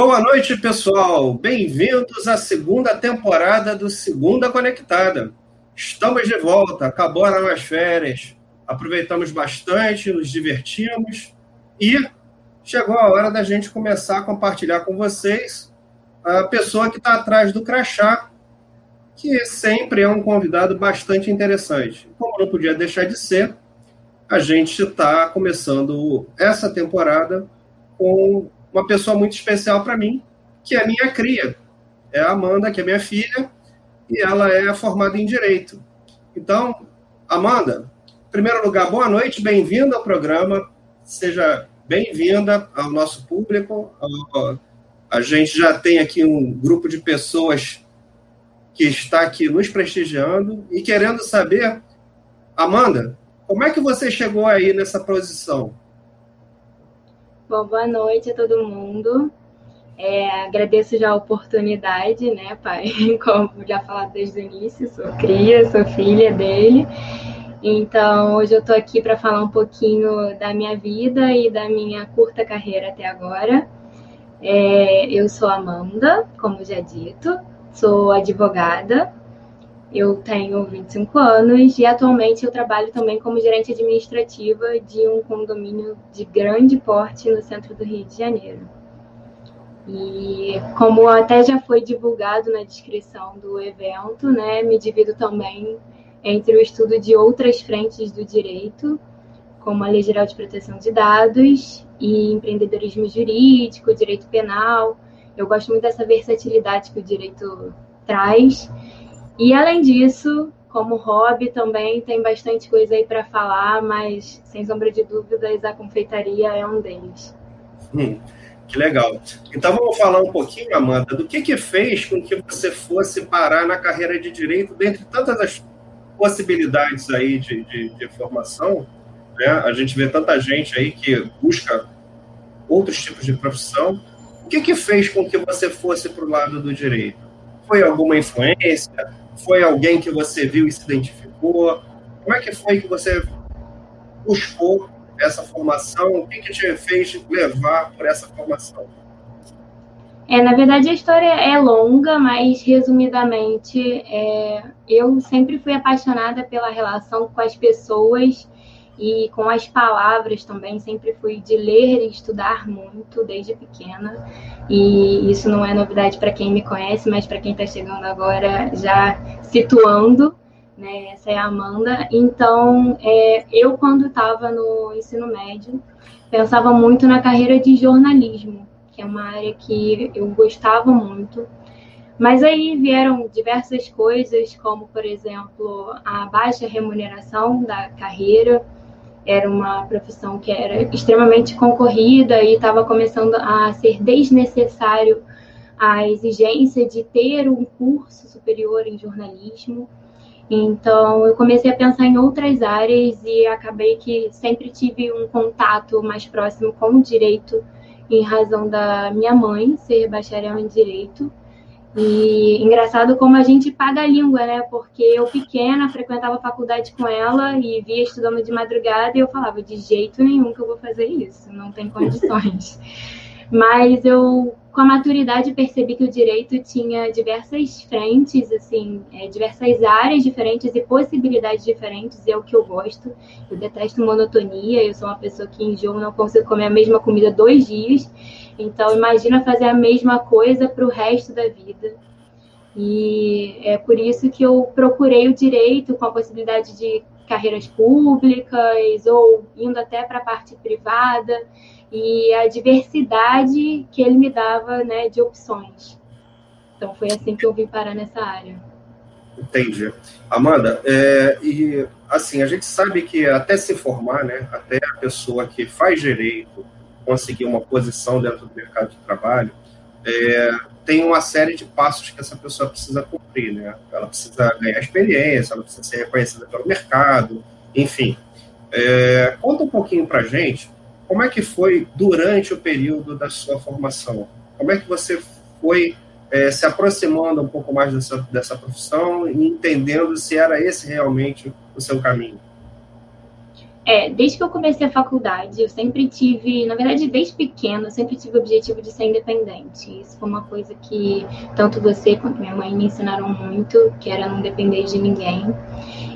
Boa noite, pessoal. Bem-vindos à segunda temporada do Segunda Conectada. Estamos de volta, acabaram as férias, aproveitamos bastante, nos divertimos e chegou a hora da gente começar a compartilhar com vocês a pessoa que está atrás do crachá, que sempre é um convidado bastante interessante. Como não podia deixar de ser, a gente está começando essa temporada com uma pessoa muito especial para mim, que é a minha cria. É a Amanda, que é minha filha, e ela é formada em Direito. Então, Amanda, em primeiro lugar, boa noite, bem-vinda ao programa, seja bem-vinda ao nosso público. A gente já tem aqui um grupo de pessoas que está aqui nos prestigiando e querendo saber, Amanda, como é que você chegou aí nessa posição? Bom, boa noite a todo mundo. É, agradeço já a oportunidade, né, pai? Como já falado desde o início, sou cria, sou filha dele. Então, hoje eu estou aqui para falar um pouquinho da minha vida e da minha curta carreira até agora. É, eu sou Amanda, como já dito, sou advogada, eu tenho 25 anos e atualmente eu trabalho também como gerente administrativa de um condomínio de grande porte no centro do Rio de Janeiro. E como até já foi divulgado na descrição do evento, né, me divido também entre o estudo de outras frentes do direito, como a Lei Geral de Proteção de Dados e empreendedorismo jurídico, direito penal. Eu gosto muito dessa versatilidade que o direito traz e além disso, como hobby também tem bastante coisa aí para falar, mas sem sombra de dúvidas a confeitaria é um deles. Hum, que legal. Então vamos falar um pouquinho, Amanda, do que que fez com que você fosse parar na carreira de direito, dentre tantas as possibilidades aí de, de, de formação, né? A gente vê tanta gente aí que busca outros tipos de profissão. O que que fez com que você fosse para o lado do direito? Foi alguma influência? Foi alguém que você viu e se identificou? Como é que foi que você buscou essa formação? O que, que te fez levar por essa formação? É, na verdade, a história é longa, mas resumidamente, é, eu sempre fui apaixonada pela relação com as pessoas e com as palavras também. Sempre fui de ler e estudar muito desde pequena. E isso não é novidade para quem me conhece, mas para quem está chegando agora, já situando. Né, essa é a Amanda. Então, é, eu, quando estava no ensino médio, pensava muito na carreira de jornalismo, que é uma área que eu gostava muito. Mas aí vieram diversas coisas, como, por exemplo, a baixa remuneração da carreira, era uma profissão que era extremamente concorrida e estava começando a ser desnecessário a exigência de ter um curso superior em jornalismo. Então, eu comecei a pensar em outras áreas e acabei que sempre tive um contato mais próximo com o direito, em razão da minha mãe ser bacharel em direito. E engraçado como a gente paga a língua, né? Porque eu pequena frequentava a faculdade com ela e via estudando de madrugada e eu falava de jeito nenhum que eu vou fazer isso, não tem condições. Mas eu, com a maturidade, percebi que o direito tinha diversas frentes, assim, é, diversas áreas diferentes e possibilidades diferentes, é o que eu gosto. Eu detesto monotonia, eu sou uma pessoa que enjoo, não consigo comer a mesma comida dois dias. Então, imagina fazer a mesma coisa para o resto da vida. E é por isso que eu procurei o direito com a possibilidade de carreiras públicas ou indo até para a parte privada e a diversidade que ele me dava né, de opções. Então, foi assim que eu vim parar nessa área. Entendi. Amanda, é, e assim, a gente sabe que até se formar, né, até a pessoa que faz direito, conseguir uma posição dentro do mercado de trabalho, é, tem uma série de passos que essa pessoa precisa cumprir, né? Ela precisa ganhar experiência, ela precisa ser reconhecida pelo mercado, enfim. É, conta um pouquinho para gente como é que foi durante o período da sua formação. Como é que você foi é, se aproximando um pouco mais dessa, dessa profissão e entendendo se era esse realmente o seu caminho? É, desde que eu comecei a faculdade, eu sempre tive, na verdade, desde pequena, eu sempre tive o objetivo de ser independente. Isso foi uma coisa que tanto você quanto minha mãe me ensinaram muito, que era não depender de ninguém.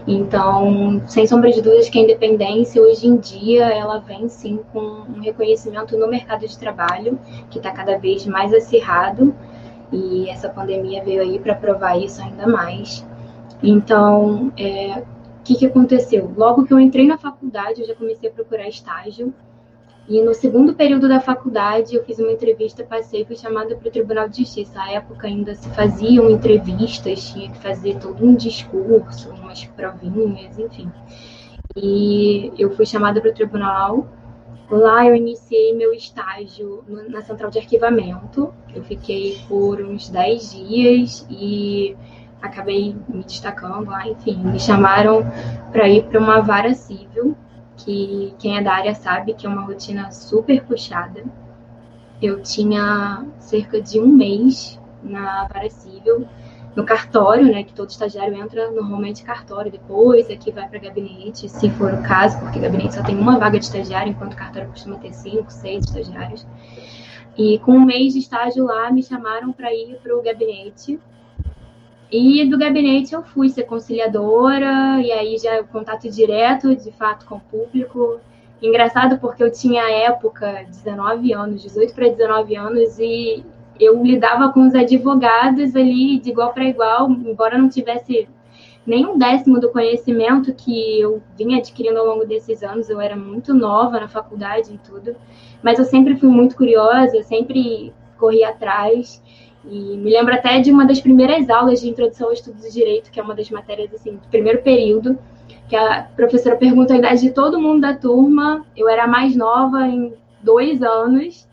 Então, sem sombra de dúvidas que a independência, hoje em dia, ela vem sim com um reconhecimento no mercado de trabalho, que está cada vez mais acirrado, e essa pandemia veio aí para provar isso ainda mais. Então, é, o que, que aconteceu? Logo que eu entrei na faculdade, eu já comecei a procurar estágio. E no segundo período da faculdade, eu fiz uma entrevista, passei fui chamada para o Tribunal de Justiça. Na época ainda se faziam entrevistas, tinha que fazer todo um discurso, umas provinhas, enfim. E eu fui chamada para o tribunal. Lá eu iniciei meu estágio na central de arquivamento. Eu fiquei por uns 10 dias e acabei me destacando lá, enfim, me chamaram para ir para uma vara civil, que quem é da área sabe que é uma rotina super puxada. Eu tinha cerca de um mês na vara civil, no cartório, né, que todo estagiário entra normalmente cartório, depois aqui vai para gabinete, se for o caso, porque gabinete só tem uma vaga de estagiário, enquanto cartório costuma ter cinco, seis estagiários. E com um mês de estágio lá, me chamaram para ir para o gabinete e do gabinete eu fui ser conciliadora, e aí já contato direto, de fato, com o público. Engraçado porque eu tinha à época 19 anos, 18 para 19 anos, e eu lidava com os advogados ali de igual para igual, embora não tivesse nem um décimo do conhecimento que eu vinha adquirindo ao longo desses anos. Eu era muito nova na faculdade e tudo, mas eu sempre fui muito curiosa, sempre corri atrás. E me lembro até de uma das primeiras aulas de introdução ao estudo do direito, que é uma das matérias assim, do primeiro período, que a professora pergunta a idade de todo mundo da turma. Eu era mais nova em dois anos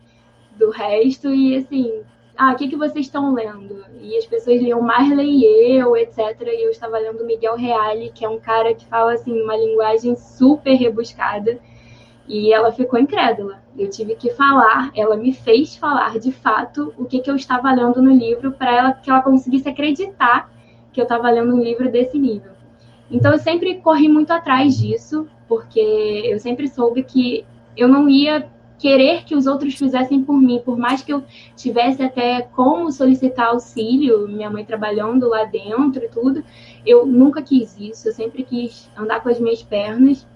do resto, e assim, ah, o que, que vocês estão lendo? E as pessoas liam Marley e eu, etc. E eu estava lendo Miguel Reale, que é um cara que fala assim, uma linguagem super rebuscada. E ela ficou incrédula. Eu tive que falar, ela me fez falar de fato o que, que eu estava lendo no livro para ela que ela conseguisse acreditar que eu estava lendo um livro desse nível. Então eu sempre corri muito atrás disso, porque eu sempre soube que eu não ia querer que os outros fizessem por mim, por mais que eu tivesse até como solicitar auxílio, minha mãe trabalhando lá dentro e tudo, eu nunca quis isso, eu sempre quis andar com as minhas pernas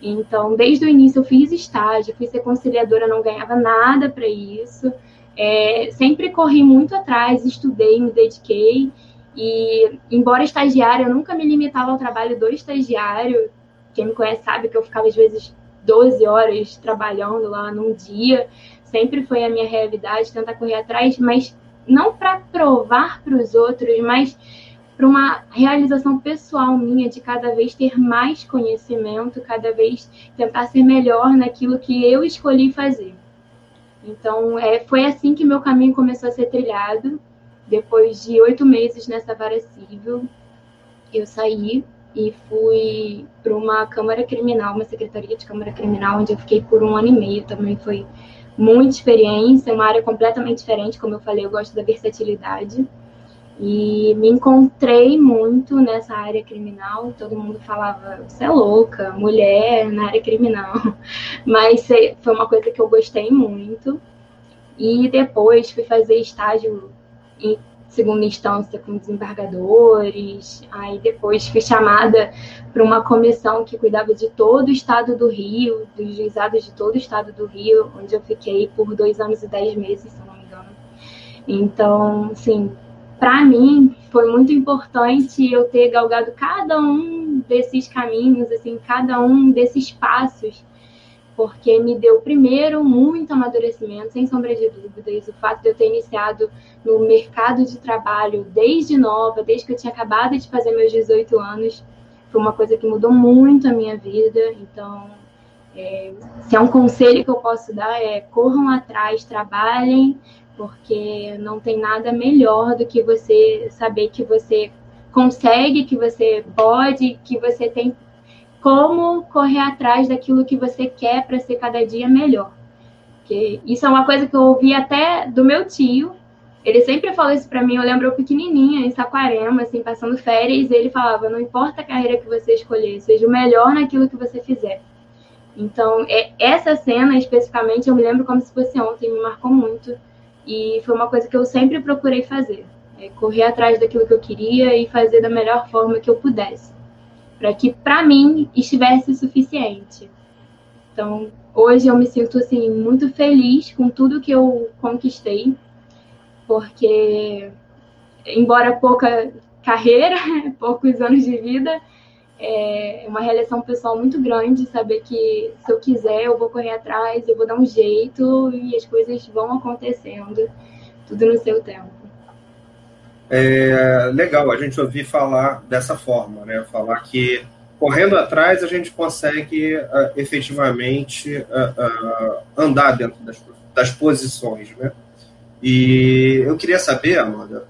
então, desde o início eu fiz estágio, fui ser conciliadora, não ganhava nada para isso. É, sempre corri muito atrás, estudei, me dediquei. E, embora estagiária, eu nunca me limitava ao trabalho do estagiário. Quem me conhece sabe que eu ficava, às vezes, 12 horas trabalhando lá num dia. Sempre foi a minha realidade, tentar correr atrás, mas não para provar para os outros, mas para uma realização pessoal minha de cada vez ter mais conhecimento, cada vez tentar ser melhor naquilo que eu escolhi fazer. Então, é, foi assim que meu caminho começou a ser trilhado. Depois de oito meses nessa vara civil, eu saí e fui para uma Câmara Criminal, uma secretaria de Câmara Criminal, onde eu fiquei por um ano e meio. Também foi muita experiência, uma área completamente diferente, como eu falei, eu gosto da versatilidade. E me encontrei muito nessa área criminal. Todo mundo falava, você é louca, mulher na área criminal. Mas foi uma coisa que eu gostei muito. E depois fui fazer estágio em segunda instância com desembargadores. Aí depois fui chamada para uma comissão que cuidava de todo o estado do Rio, dos juizados de todo o estado do Rio, onde eu fiquei por dois anos e dez meses, se não me engano. Então, sim, para mim foi muito importante eu ter galgado cada um desses caminhos, assim, cada um desses passos, porque me deu primeiro muito amadurecimento, sem sombra de dúvidas, o fato de eu ter iniciado no mercado de trabalho desde nova, desde que eu tinha acabado de fazer meus 18 anos, foi uma coisa que mudou muito a minha vida, então é, se é um conselho que eu posso dar é corram atrás, trabalhem, porque não tem nada melhor do que você saber que você consegue, que você pode, que você tem como correr atrás daquilo que você quer para ser cada dia melhor. Porque isso é uma coisa que eu ouvi até do meu tio. Ele sempre falou isso para mim. Eu lembro eu pequenininha, em Saquarema, assim, passando férias, ele falava: não importa a carreira que você escolher, seja o melhor naquilo que você fizer. Então, é, essa cena especificamente, eu me lembro como se fosse ontem, me marcou muito. E foi uma coisa que eu sempre procurei fazer. É correr atrás daquilo que eu queria e fazer da melhor forma que eu pudesse. Para que, para mim, estivesse suficiente. Então, hoje eu me sinto, assim, muito feliz com tudo que eu conquistei. Porque, embora pouca carreira, poucos anos de vida, é uma realização pessoal muito grande saber que se eu quiser eu vou correr atrás, eu vou dar um jeito e as coisas vão acontecendo, tudo no seu tempo. É legal a gente ouvir falar dessa forma, né? Falar que correndo atrás a gente consegue uh, efetivamente uh, uh, andar dentro das, das posições, né? E eu queria saber, Amanda,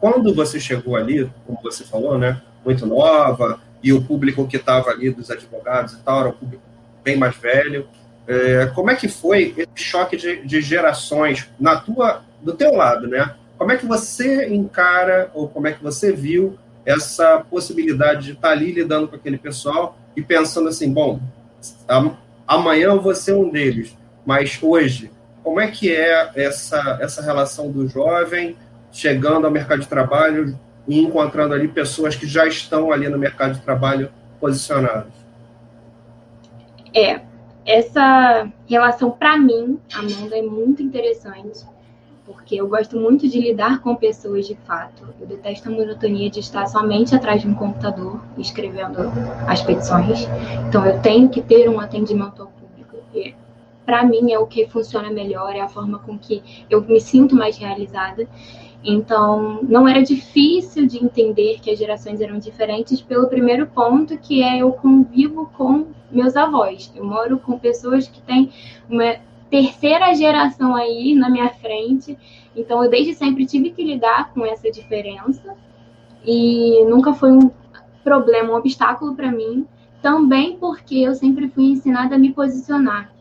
quando você chegou ali, como você falou, né? Muito nova, e o público que estava ali dos advogados e tal era um público bem mais velho. É, como é que foi esse choque de, de, gerações na tua, do teu lado, né? Como é que você encara ou como é que você viu essa possibilidade de estar ali lidando com aquele pessoal e pensando assim, bom, amanhã eu vou ser um deles, mas hoje, como é que é essa, essa relação do jovem chegando ao mercado de trabalho e encontrando ali pessoas que já estão ali no mercado de trabalho posicionadas. É, essa relação para mim, Amanda, é muito interessante, porque eu gosto muito de lidar com pessoas de fato. Eu detesto a monotonia de estar somente atrás de um computador escrevendo as petições. Então eu tenho que ter um atendimento ao. Para mim é o que funciona melhor, é a forma com que eu me sinto mais realizada. Então, não era difícil de entender que as gerações eram diferentes pelo primeiro ponto, que é eu convivo com meus avós. Eu moro com pessoas que têm uma terceira geração aí na minha frente. Então, eu desde sempre tive que lidar com essa diferença e nunca foi um problema, um obstáculo para mim. Também porque eu sempre fui ensinada a me posicionar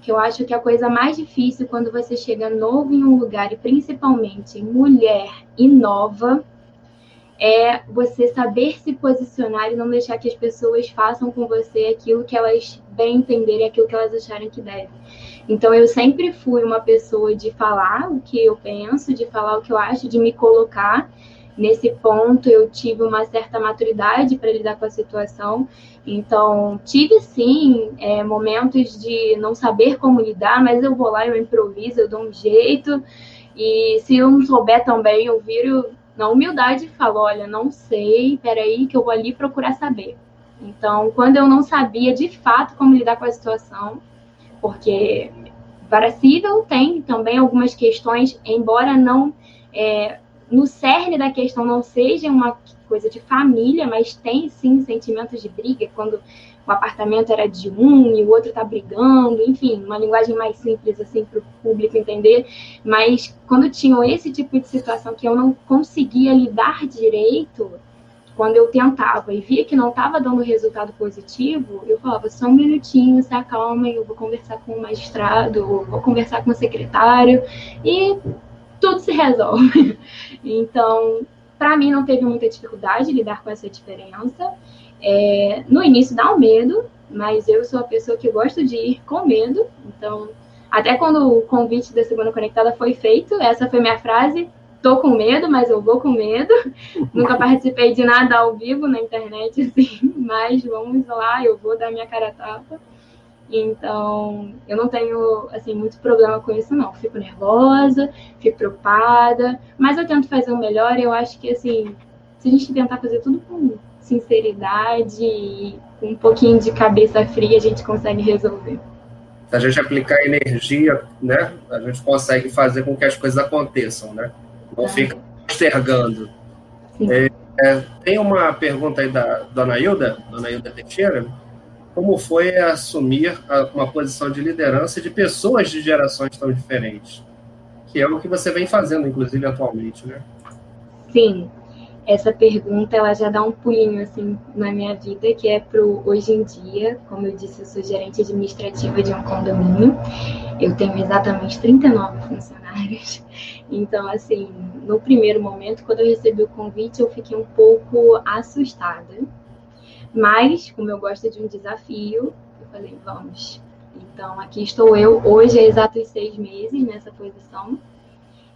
que eu acho que a coisa mais difícil quando você chega novo em um lugar, e principalmente mulher e nova, é você saber se posicionar e não deixar que as pessoas façam com você aquilo que elas bem entenderem, aquilo que elas acharem que devem. Então, eu sempre fui uma pessoa de falar o que eu penso, de falar o que eu acho, de me colocar nesse ponto eu tive uma certa maturidade para lidar com a situação. Então, tive sim é, momentos de não saber como lidar, mas eu vou lá, eu improviso, eu dou um jeito. E se eu não souber também, eu viro na humildade e falo: olha, não sei, peraí, que eu vou ali procurar saber. Então, quando eu não sabia de fato como lidar com a situação, porque para civil tem também algumas questões, embora não é, no cerne da questão não seja uma coisa de família, mas tem sim sentimentos de briga, quando o apartamento era de um e o outro tá brigando, enfim, uma linguagem mais simples assim para o público entender. Mas quando tinham esse tipo de situação que eu não conseguia lidar direito, quando eu tentava e via que não estava dando resultado positivo, eu falava só um minutinho, se acalma, eu vou conversar com o magistrado, vou conversar com o secretário e tudo se resolve. Então, para mim, não teve muita dificuldade lidar com essa diferença. É, no início dá um medo, mas eu sou a pessoa que gosto de ir com medo. Então, até quando o convite da Segunda Conectada foi feito, essa foi minha frase. Tô com medo, mas eu vou com medo. Nunca participei de nada ao vivo na internet, assim, mas vamos lá, eu vou dar minha cara a tapa. Então, eu não tenho, assim, muito problema com isso, não. Fico nervosa, fico preocupada, mas eu tento fazer o melhor. Eu acho que, assim, se a gente tentar fazer tudo com sinceridade e com um pouquinho de cabeça fria, a gente consegue resolver. Se a gente aplicar energia, né, a gente consegue fazer com que as coisas aconteçam, né? Não é. fica postergando. É, é, tem uma pergunta aí da Dona Hilda, Dona Hilda Teixeira, como foi assumir uma posição de liderança de pessoas de gerações tão diferentes, que é o que você vem fazendo, inclusive, atualmente, né? Sim, essa pergunta ela já dá um pulinho assim na minha vida, que é pro hoje em dia, como eu disse, eu sou gerente administrativa de um condomínio. Eu tenho exatamente 39 funcionários. Então, assim, no primeiro momento, quando eu recebi o convite, eu fiquei um pouco assustada mas, como eu gosto de um desafio, eu falei, vamos. Então, aqui estou eu, hoje há exatos seis meses nessa posição.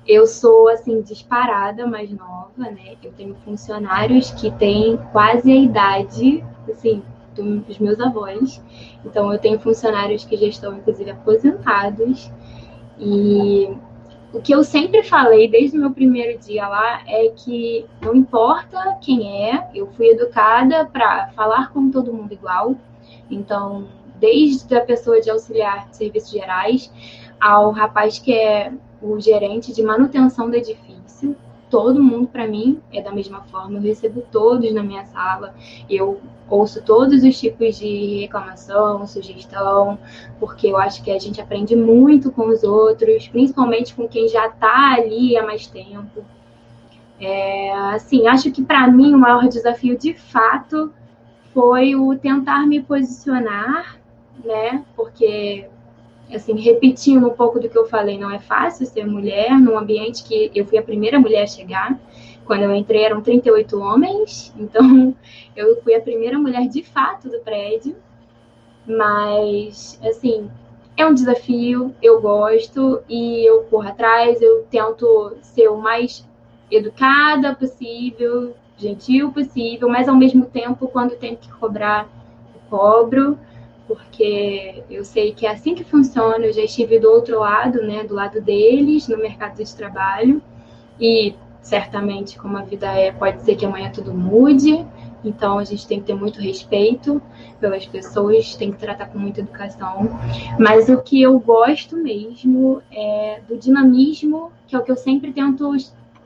Eu sou, assim, disparada, mais nova, né? Eu tenho funcionários que têm quase a idade, assim, dos meus avós. Então, eu tenho funcionários que já estão, inclusive, aposentados. E o que eu sempre falei desde o meu primeiro dia lá é que não importa quem é, eu fui educada para falar com todo mundo igual. Então, desde a pessoa de auxiliar de serviços gerais ao rapaz que é o gerente de manutenção do edifício. Todo mundo, para mim, é da mesma forma. Eu recebo todos na minha sala. Eu ouço todos os tipos de reclamação, sugestão, porque eu acho que a gente aprende muito com os outros, principalmente com quem já está ali há mais tempo. É, assim, acho que para mim o maior desafio de fato foi o tentar me posicionar, né? Porque assim, repetindo um pouco do que eu falei, não é fácil ser mulher num ambiente que eu fui a primeira mulher a chegar. Quando eu entrei eram 38 homens, então eu fui a primeira mulher de fato do prédio. Mas, assim, é um desafio, eu gosto e eu corro atrás, eu tento ser o mais educada possível, gentil possível, mas ao mesmo tempo, quando tenho que cobrar, eu cobro porque eu sei que é assim que funciona. Eu já estive do outro lado, né, do lado deles, no mercado de trabalho, e certamente, como a vida é, pode ser que amanhã tudo mude. Então, a gente tem que ter muito respeito pelas pessoas, tem que tratar com muita educação. Mas o que eu gosto mesmo é do dinamismo, que é o que eu sempre tento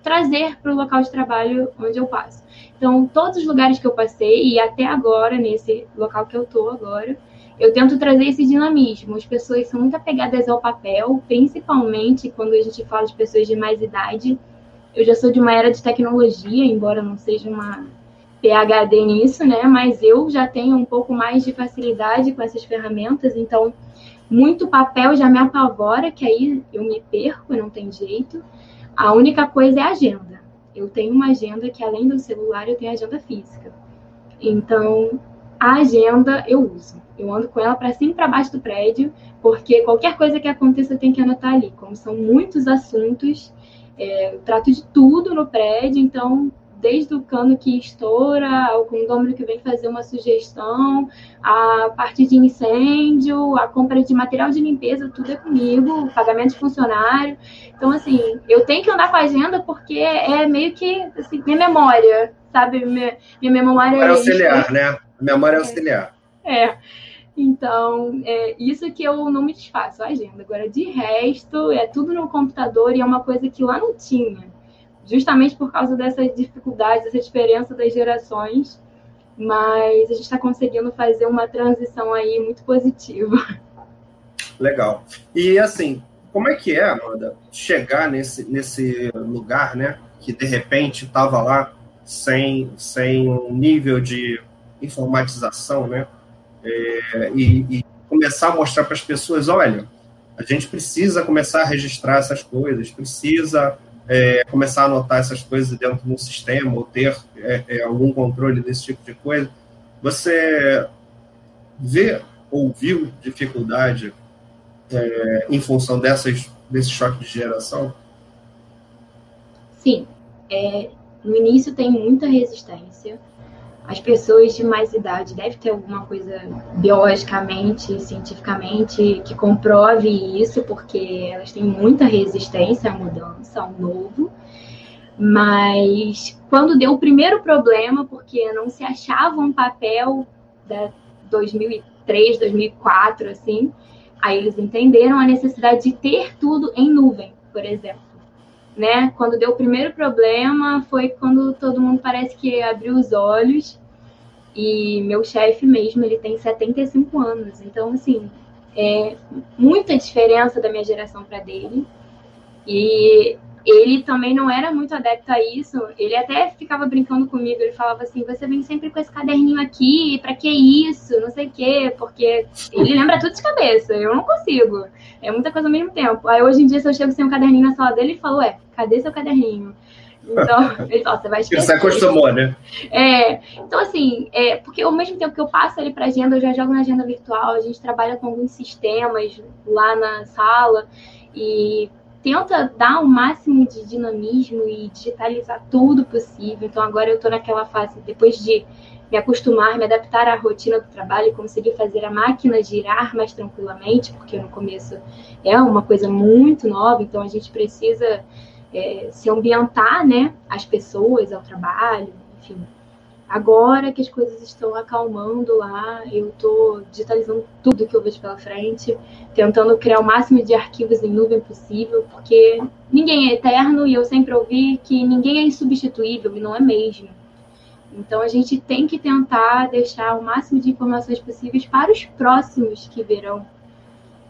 trazer para o local de trabalho onde eu passo. Então, todos os lugares que eu passei, e até agora, nesse local que eu estou agora, eu tento trazer esse dinamismo. As pessoas são muito apegadas ao papel, principalmente quando a gente fala de pessoas de mais idade. Eu já sou de uma era de tecnologia, embora não seja uma PhD nisso, né? Mas eu já tenho um pouco mais de facilidade com essas ferramentas, então muito papel já me apavora, que aí eu me perco, não tem jeito. A única coisa é a agenda. Eu tenho uma agenda que, além do celular, eu tenho agenda física. Então, a agenda eu uso. Eu ando com ela para cima e para baixo do prédio, porque qualquer coisa que aconteça eu tenho que anotar ali. Como são muitos assuntos, é, eu trato de tudo no prédio, então desde o cano que estoura, ao condômino que vem fazer uma sugestão, a parte de incêndio, a compra de material de limpeza, tudo é comigo, o pagamento de funcionário. Então, assim, eu tenho que andar com a agenda porque é meio que assim, minha memória, sabe? Minha, minha memória é. auxiliar, né? Memória auxiliar. É. Então, é isso que eu não me desfaço, a agenda. Agora, de resto, é tudo no computador e é uma coisa que lá não tinha. Justamente por causa dessas dificuldades, dessa diferença das gerações. Mas a gente está conseguindo fazer uma transição aí muito positiva. Legal. E assim, como é que é, Amanda, chegar nesse, nesse lugar, né? Que de repente estava lá sem, sem um nível de informatização, né? É, e, e, começar a mostrar para as pessoas, olha, a gente precisa começar a registrar essas coisas, precisa é, começar a anotar essas coisas dentro de um sistema ou ter é, é algum controle desse tipo de coisa. Você vê ou viu dificuldade é, em função dessas, desse choque de geração? Sim. É, no início tem muita resistência, as pessoas de mais idade devem ter alguma coisa biologicamente, cientificamente, que comprove isso, porque elas têm muita resistência à mudança, ao novo. Mas quando deu o primeiro problema, porque não se achava um papel da 2003, 2004, assim, aí eles entenderam a necessidade de ter tudo em nuvem, por exemplo. Né? Quando deu o primeiro problema foi quando todo mundo parece que abriu os olhos e meu chefe mesmo, ele tem 75 anos. Então, assim, é muita diferença da minha geração para dele. E ele também não era muito adepto a isso. Ele até ficava brincando comigo. Ele falava assim: Você vem sempre com esse caderninho aqui, para que isso? Não sei o quê, porque ele lembra tudo de cabeça. Eu não consigo. É muita coisa ao mesmo tempo. Aí hoje em dia, se eu chego sem um caderninho na sala dele, ele fala: Ué, cadê seu caderninho? Então, então você vai esquecer. Você acostumou, né? É, então, assim, é, porque ao mesmo tempo que eu passo ali para agenda, eu já jogo na agenda virtual, a gente trabalha com alguns sistemas lá na sala e tenta dar o máximo de dinamismo e digitalizar tudo possível. Então, agora eu estou naquela fase, depois de me acostumar, me adaptar à rotina do trabalho, conseguir fazer a máquina girar mais tranquilamente, porque no começo é uma coisa muito nova, então a gente precisa é, se ambientar, né, as pessoas ao trabalho, enfim. Agora que as coisas estão acalmando lá, eu estou digitalizando tudo que eu vejo pela frente, tentando criar o máximo de arquivos em nuvem possível, porque ninguém é eterno e eu sempre ouvi que ninguém é insubstituível e não é mesmo. Então a gente tem que tentar deixar o máximo de informações possíveis para os próximos que verão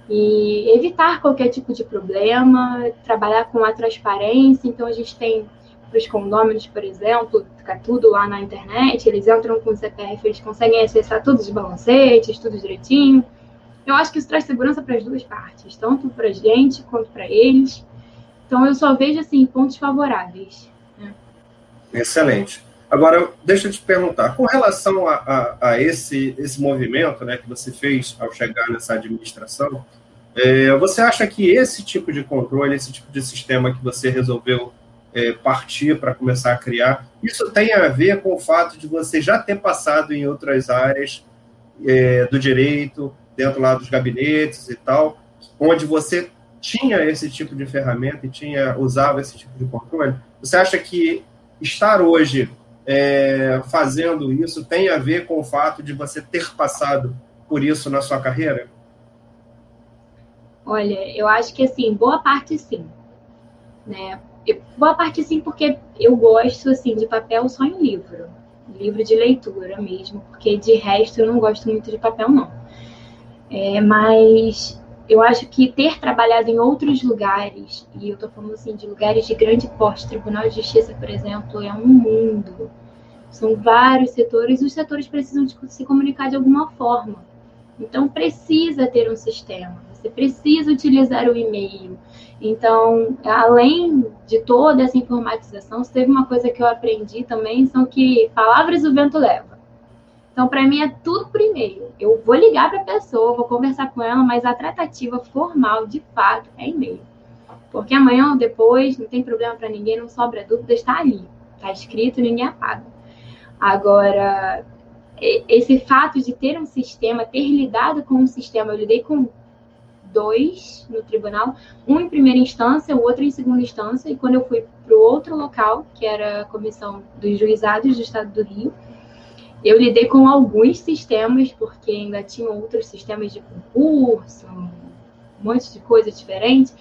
e evitar qualquer tipo de problema, trabalhar com a transparência. Então, a gente tem os condôminos, por exemplo, fica tudo lá na internet, eles entram com o CPF, eles conseguem acessar todos os balancetes, tudo direitinho. Eu acho que isso traz segurança para as duas partes, tanto para a gente quanto para eles. Então, eu só vejo, assim, pontos favoráveis. Né? Excelente. Agora, deixa eu te perguntar, com relação a, a, a, esse, esse movimento né, que você fez ao chegar nessa administração, é, você acha que esse tipo de controle, esse tipo de sistema que você resolveu é, partir para começar a criar, isso tem a ver com o fato de você já ter passado em outras áreas é, do direito, dentro lá dos gabinetes e tal, onde você tinha esse tipo de ferramenta e tinha usava esse tipo de controle? Você acha que estar hoje é, fazendo isso tem a ver com o fato de você ter passado por isso na sua carreira? Olha, eu acho que assim, boa parte sim. Né? Boa parte sim, porque eu gosto assim de papel só em livro. Livro de leitura mesmo, porque de resto eu não gosto muito de papel, não. É, mas eu acho que ter trabalhado em outros lugares, e eu estou falando assim de lugares de grande porte, Tribunal de Justiça, por exemplo, é um mundo. São vários setores, e os setores precisam de se comunicar de alguma forma. Então precisa ter um sistema, você precisa utilizar o e-mail. Então, além de toda essa informatização, teve uma coisa que eu aprendi também, são que palavras o vento leva. Então, para mim, é tudo por e-mail. Eu vou ligar para a pessoa, vou conversar com ela, mas a tratativa formal, de fato, é e-mail. Porque amanhã ou depois, não tem problema para ninguém, não sobra dúvida, está ali. Está escrito, ninguém apaga. Agora, esse fato de ter um sistema, ter lidado com um sistema, eu lidei com dois no tribunal, um em primeira instância, o outro em segunda instância, e quando eu fui para o outro local, que era a comissão dos juizados do estado do Rio, eu lidei com alguns sistemas, porque ainda tinham outros sistemas de concurso, um monte de coisa diferente.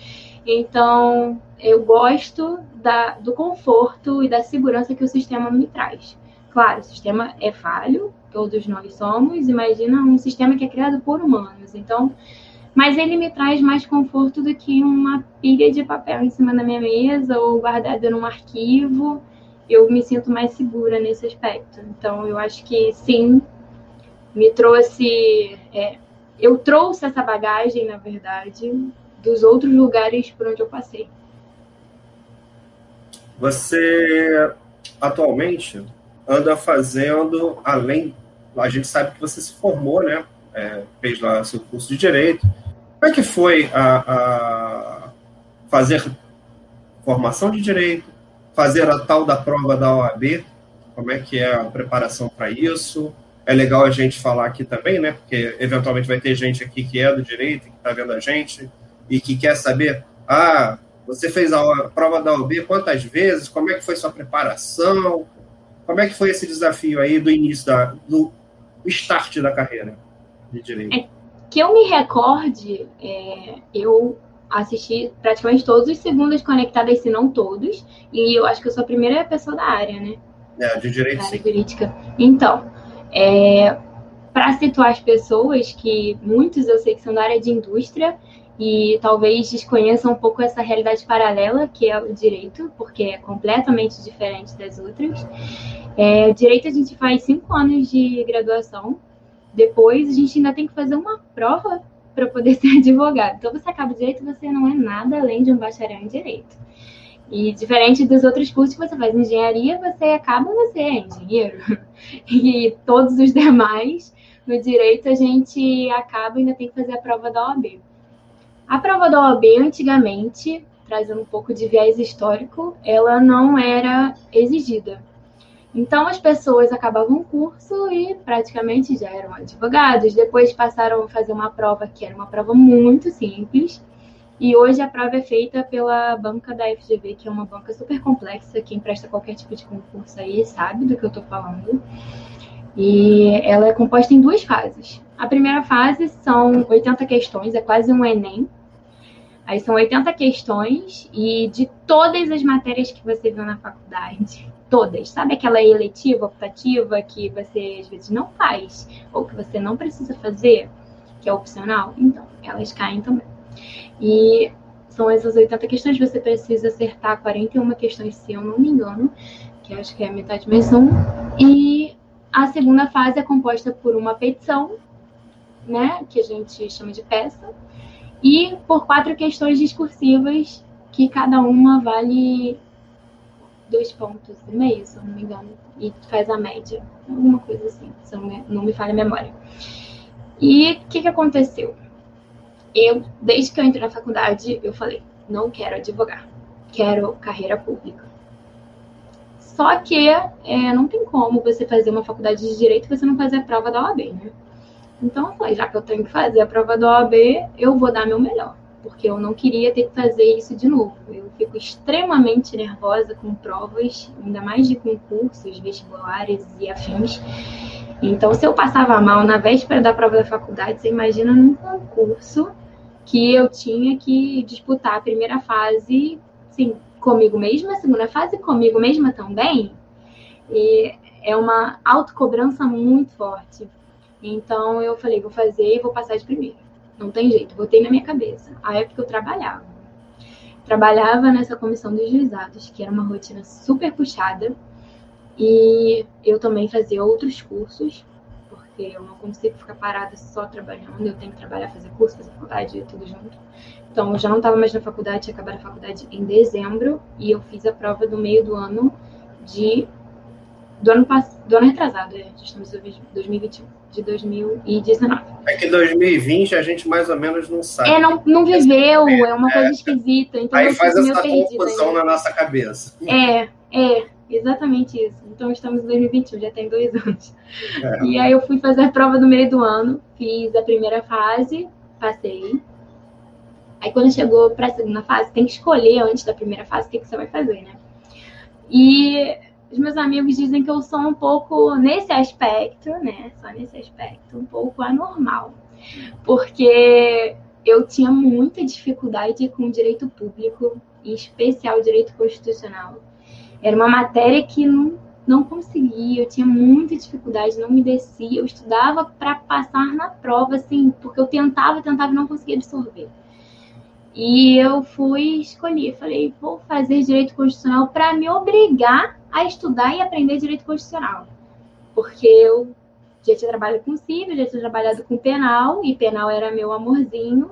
Então, eu gosto da, do conforto e da segurança que o sistema me traz. Claro, o sistema é falho, todos nós somos. Imagina um sistema que é criado por humanos. Então, mas ele me traz mais conforto do que uma pilha de papel em cima da minha mesa ou guardada num arquivo eu me sinto mais segura nesse aspecto. Então, eu acho que sim, me trouxe. É, eu trouxe essa bagagem, na verdade, dos outros lugares por onde eu passei. Você atualmente anda fazendo além. A gente sabe que você se formou, né? É, fez lá seu curso de direito. Como é que foi a, a fazer formação de direito, fazer a tal da prova da OAB, como é que é a preparação para isso. É legal a gente falar aqui também, né? Porque eventualmente vai ter gente aqui que é do direito, que está vendo a gente e que quer saber, ah, você fez a prova da OAB quantas vezes? Como é que foi sua preparação? Como é que foi esse desafio aí do início da, do start da carreira de direito? Que eu me recorde, é, eu assisti praticamente todos os segundos conectadas, se não todos, e eu acho que eu sou a primeira pessoa da área, né? É, de direito, área jurídica. Então, é, para situar as pessoas, que muitos eu sei que são da área de indústria, e talvez desconheçam um pouco essa realidade paralela que é o direito, porque é completamente diferente das outras. É, direito a gente faz cinco anos de graduação, depois a gente ainda tem que fazer uma prova para poder ser advogado. Então, você acaba direito, você não é nada além de um bacharel em direito. E diferente dos outros cursos que você faz engenharia, você acaba, você é engenheiro. E todos os demais, no direito, a gente acaba ainda tem que fazer a prova da OAB. A prova da OAB, antigamente, trazendo um pouco de viés histórico, ela não era exigida. Então, as pessoas acabavam o curso e praticamente já eram advogados. Depois passaram a fazer uma prova que era uma prova muito simples, e hoje a prova é feita pela banca da FGV, que é uma banca super complexa. Quem presta qualquer tipo de concurso aí sabe do que eu estou falando. E ela é composta em duas fases. A primeira fase são 80 questões, é quase um Enem. Aí são 80 questões e de todas as matérias que você viu na faculdade, todas. Sabe aquela eletiva, optativa que você às vezes não faz ou que você não precisa fazer, que é opcional? Então, elas caem também. E são essas 80 questões, você precisa acertar 41 questões, se eu não me engano, que acho que é metade mais um. E a segunda fase é composta por uma petição, né, que a gente chama de peça, e por quatro questões discursivas, que cada uma vale dois pontos e meio, se eu não me engano, e faz a média, alguma coisa assim, se eu não me falha a memória. E o que, que aconteceu? eu, desde que eu entrei na faculdade, eu falei, não quero advogar, quero carreira pública. Só que é, não tem como você fazer uma faculdade de direito e você não fazer a prova da OAB, né? Então eu falei, já que eu tenho que fazer a prova da OAB, eu vou dar meu melhor. Porque eu não queria ter que fazer isso de novo. Eu fico extremamente nervosa com provas, ainda mais de concursos, vestibulares e afins. Então, se eu passava mal na véspera da prova da faculdade, você imagina num concurso que eu tinha que disputar a primeira fase, sim, comigo mesma, a segunda fase comigo mesma também. E é uma autocobrança muito forte. Então eu falei, vou fazer e vou passar de primeira. Não tem jeito, botei na minha cabeça. A época eu trabalhava. Trabalhava nessa comissão dos juizados, que era uma rotina super puxada. E eu também fazia outros cursos porque eu não consigo ficar parada só trabalhando, eu tenho que trabalhar, fazer curso, fazer faculdade, tudo junto. Então, eu já não estava mais na faculdade, tinha acabado a faculdade em dezembro, e eu fiz a prova do meio do ano de. Do ano, pass... do ano retrasado, é, estamos em 2021, de 2019. É que 2020 a gente mais ou menos não sabe. É, não, não viveu, é uma coisa esquisita. Então Aí faz essa confusão na nossa cabeça. É, é. Exatamente isso. Então estamos em 2021, já tem dois anos. É. E aí eu fui fazer a prova no meio do ano, fiz a primeira fase, passei. Aí quando chegou para a segunda fase, tem que escolher antes da primeira fase o que, que você vai fazer, né? E os meus amigos dizem que eu sou um pouco, nesse aspecto, né? Só nesse aspecto, um pouco anormal. Porque eu tinha muita dificuldade com direito público, em especial direito constitucional. Era uma matéria que não, não conseguia, eu tinha muita dificuldade, não me descia. Eu estudava para passar na prova, assim, porque eu tentava, tentava e não conseguia absorver. E eu fui escolher, falei, vou fazer direito constitucional para me obrigar a estudar e aprender direito constitucional. Porque eu já tinha trabalhado com civil, já tinha trabalhado com penal, e penal era meu amorzinho.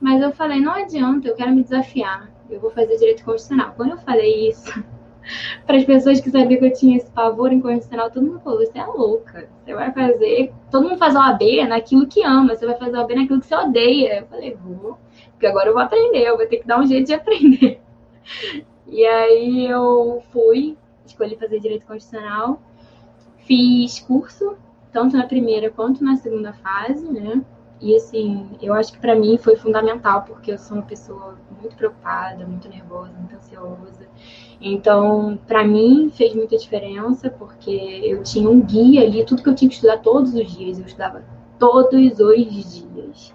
Mas eu falei, não adianta, eu quero me desafiar. Eu vou fazer direito constitucional. Quando eu falei isso, para as pessoas que sabiam que eu tinha esse pavor incondicional, todo mundo falou: você é louca, você vai fazer. Todo mundo faz OAB naquilo que ama, você vai fazer OAB naquilo que você odeia. Eu falei: vou, porque agora eu vou aprender, eu vou ter que dar um jeito de aprender. E aí eu fui, escolhi fazer direito constitucional, fiz curso, tanto na primeira quanto na segunda fase, né? E assim, eu acho que para mim foi fundamental, porque eu sou uma pessoa muito preocupada, muito nervosa, muito ansiosa. Então, para mim fez muita diferença, porque eu tinha um guia ali, tudo que eu tinha que estudar todos os dias, eu estudava todos os dias.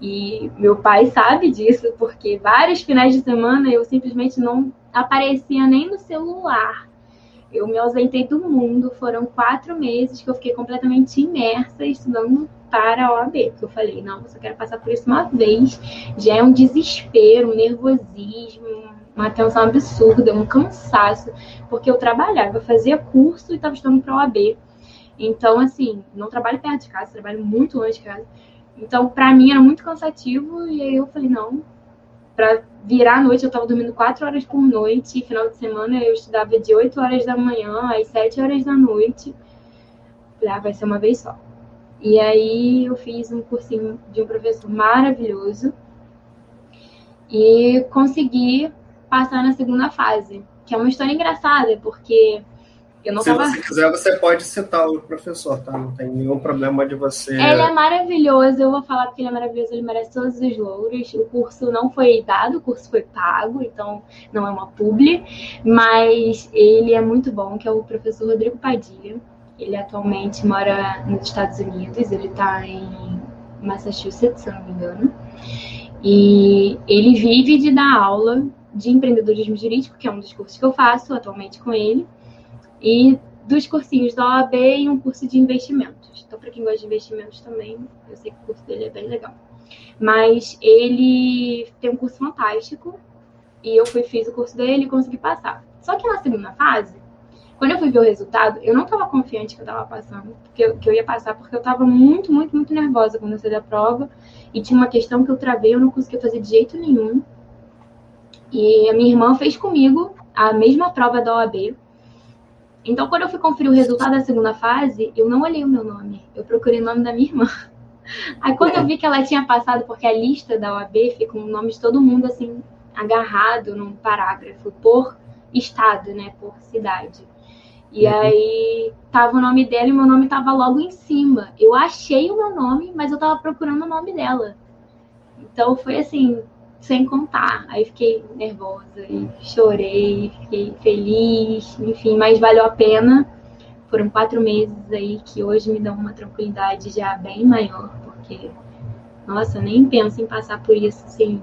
E meu pai sabe disso, porque vários finais de semana eu simplesmente não aparecia nem no celular. Eu me ausentei do mundo, foram quatro meses que eu fiquei completamente imersa estudando para a OAB, porque eu falei, não, eu só quero passar por isso uma vez. Já é um desespero, um nervosismo, uma tensão absurda, um cansaço, porque eu trabalhava, fazia curso e estava estudando para a OAB. Então, assim, não trabalho perto de casa, trabalho muito longe de casa. Então, para mim era muito cansativo e aí eu falei, não, para virar a noite, eu estava dormindo quatro horas por noite, final de semana eu estudava de 8 horas da manhã às 7 horas da noite. Ah, vai ser uma vez só. E aí eu fiz um cursinho de um professor maravilhoso e consegui passar na segunda fase, que é uma história engraçada, porque Se tava... você quiser, você pode citar o professor, tá? Não tem nenhum problema de você. Ele é maravilhoso, eu vou falar porque ele é maravilhoso, ele merece todos os louros. O curso não foi dado, o curso foi pago, então não é uma publi, mas ele é muito bom, que é o professor Rodrigo Padilha. Ele atualmente mora nos Estados Unidos, ele está em Massachusetts, se não me engano. E ele vive de dar aula de empreendedorismo jurídico, que é um dos cursos que eu faço atualmente com ele e dos cursinhos da OAB e um curso de investimentos. Então, para quem gosta de investimentos também, eu sei que o curso dele é bem legal. Mas ele tem um curso fantástico e eu fui, fiz o curso dele e consegui passar. Só que na segunda fase, quando eu fui ver o resultado, eu não estava confiante que eu estava passando, porque eu, que eu ia passar, porque eu estava muito, muito, muito nervosa quando eu saí da prova e tinha uma questão que eu travei, eu não conseguia fazer de jeito nenhum. E a minha irmã fez comigo a mesma prova da OAB então, quando eu fui conferir o resultado da segunda fase, eu não olhei o meu nome, eu procurei o nome da minha irmã. Aí, quando eu vi que ela tinha passado, porque a lista da OAB fica com o nome de todo mundo assim, agarrado num parágrafo, por estado, né, por cidade. E uhum. aí tava o nome dela e meu nome tava logo em cima. Eu achei o meu nome, mas eu tava procurando o nome dela. Então foi assim, sem contar. Aí fiquei nervosa e chorei, fiquei feliz, enfim, mas valeu a pena. Foram quatro meses aí que hoje me dão uma tranquilidade já bem maior, porque, nossa, eu nem penso em passar por isso, assim,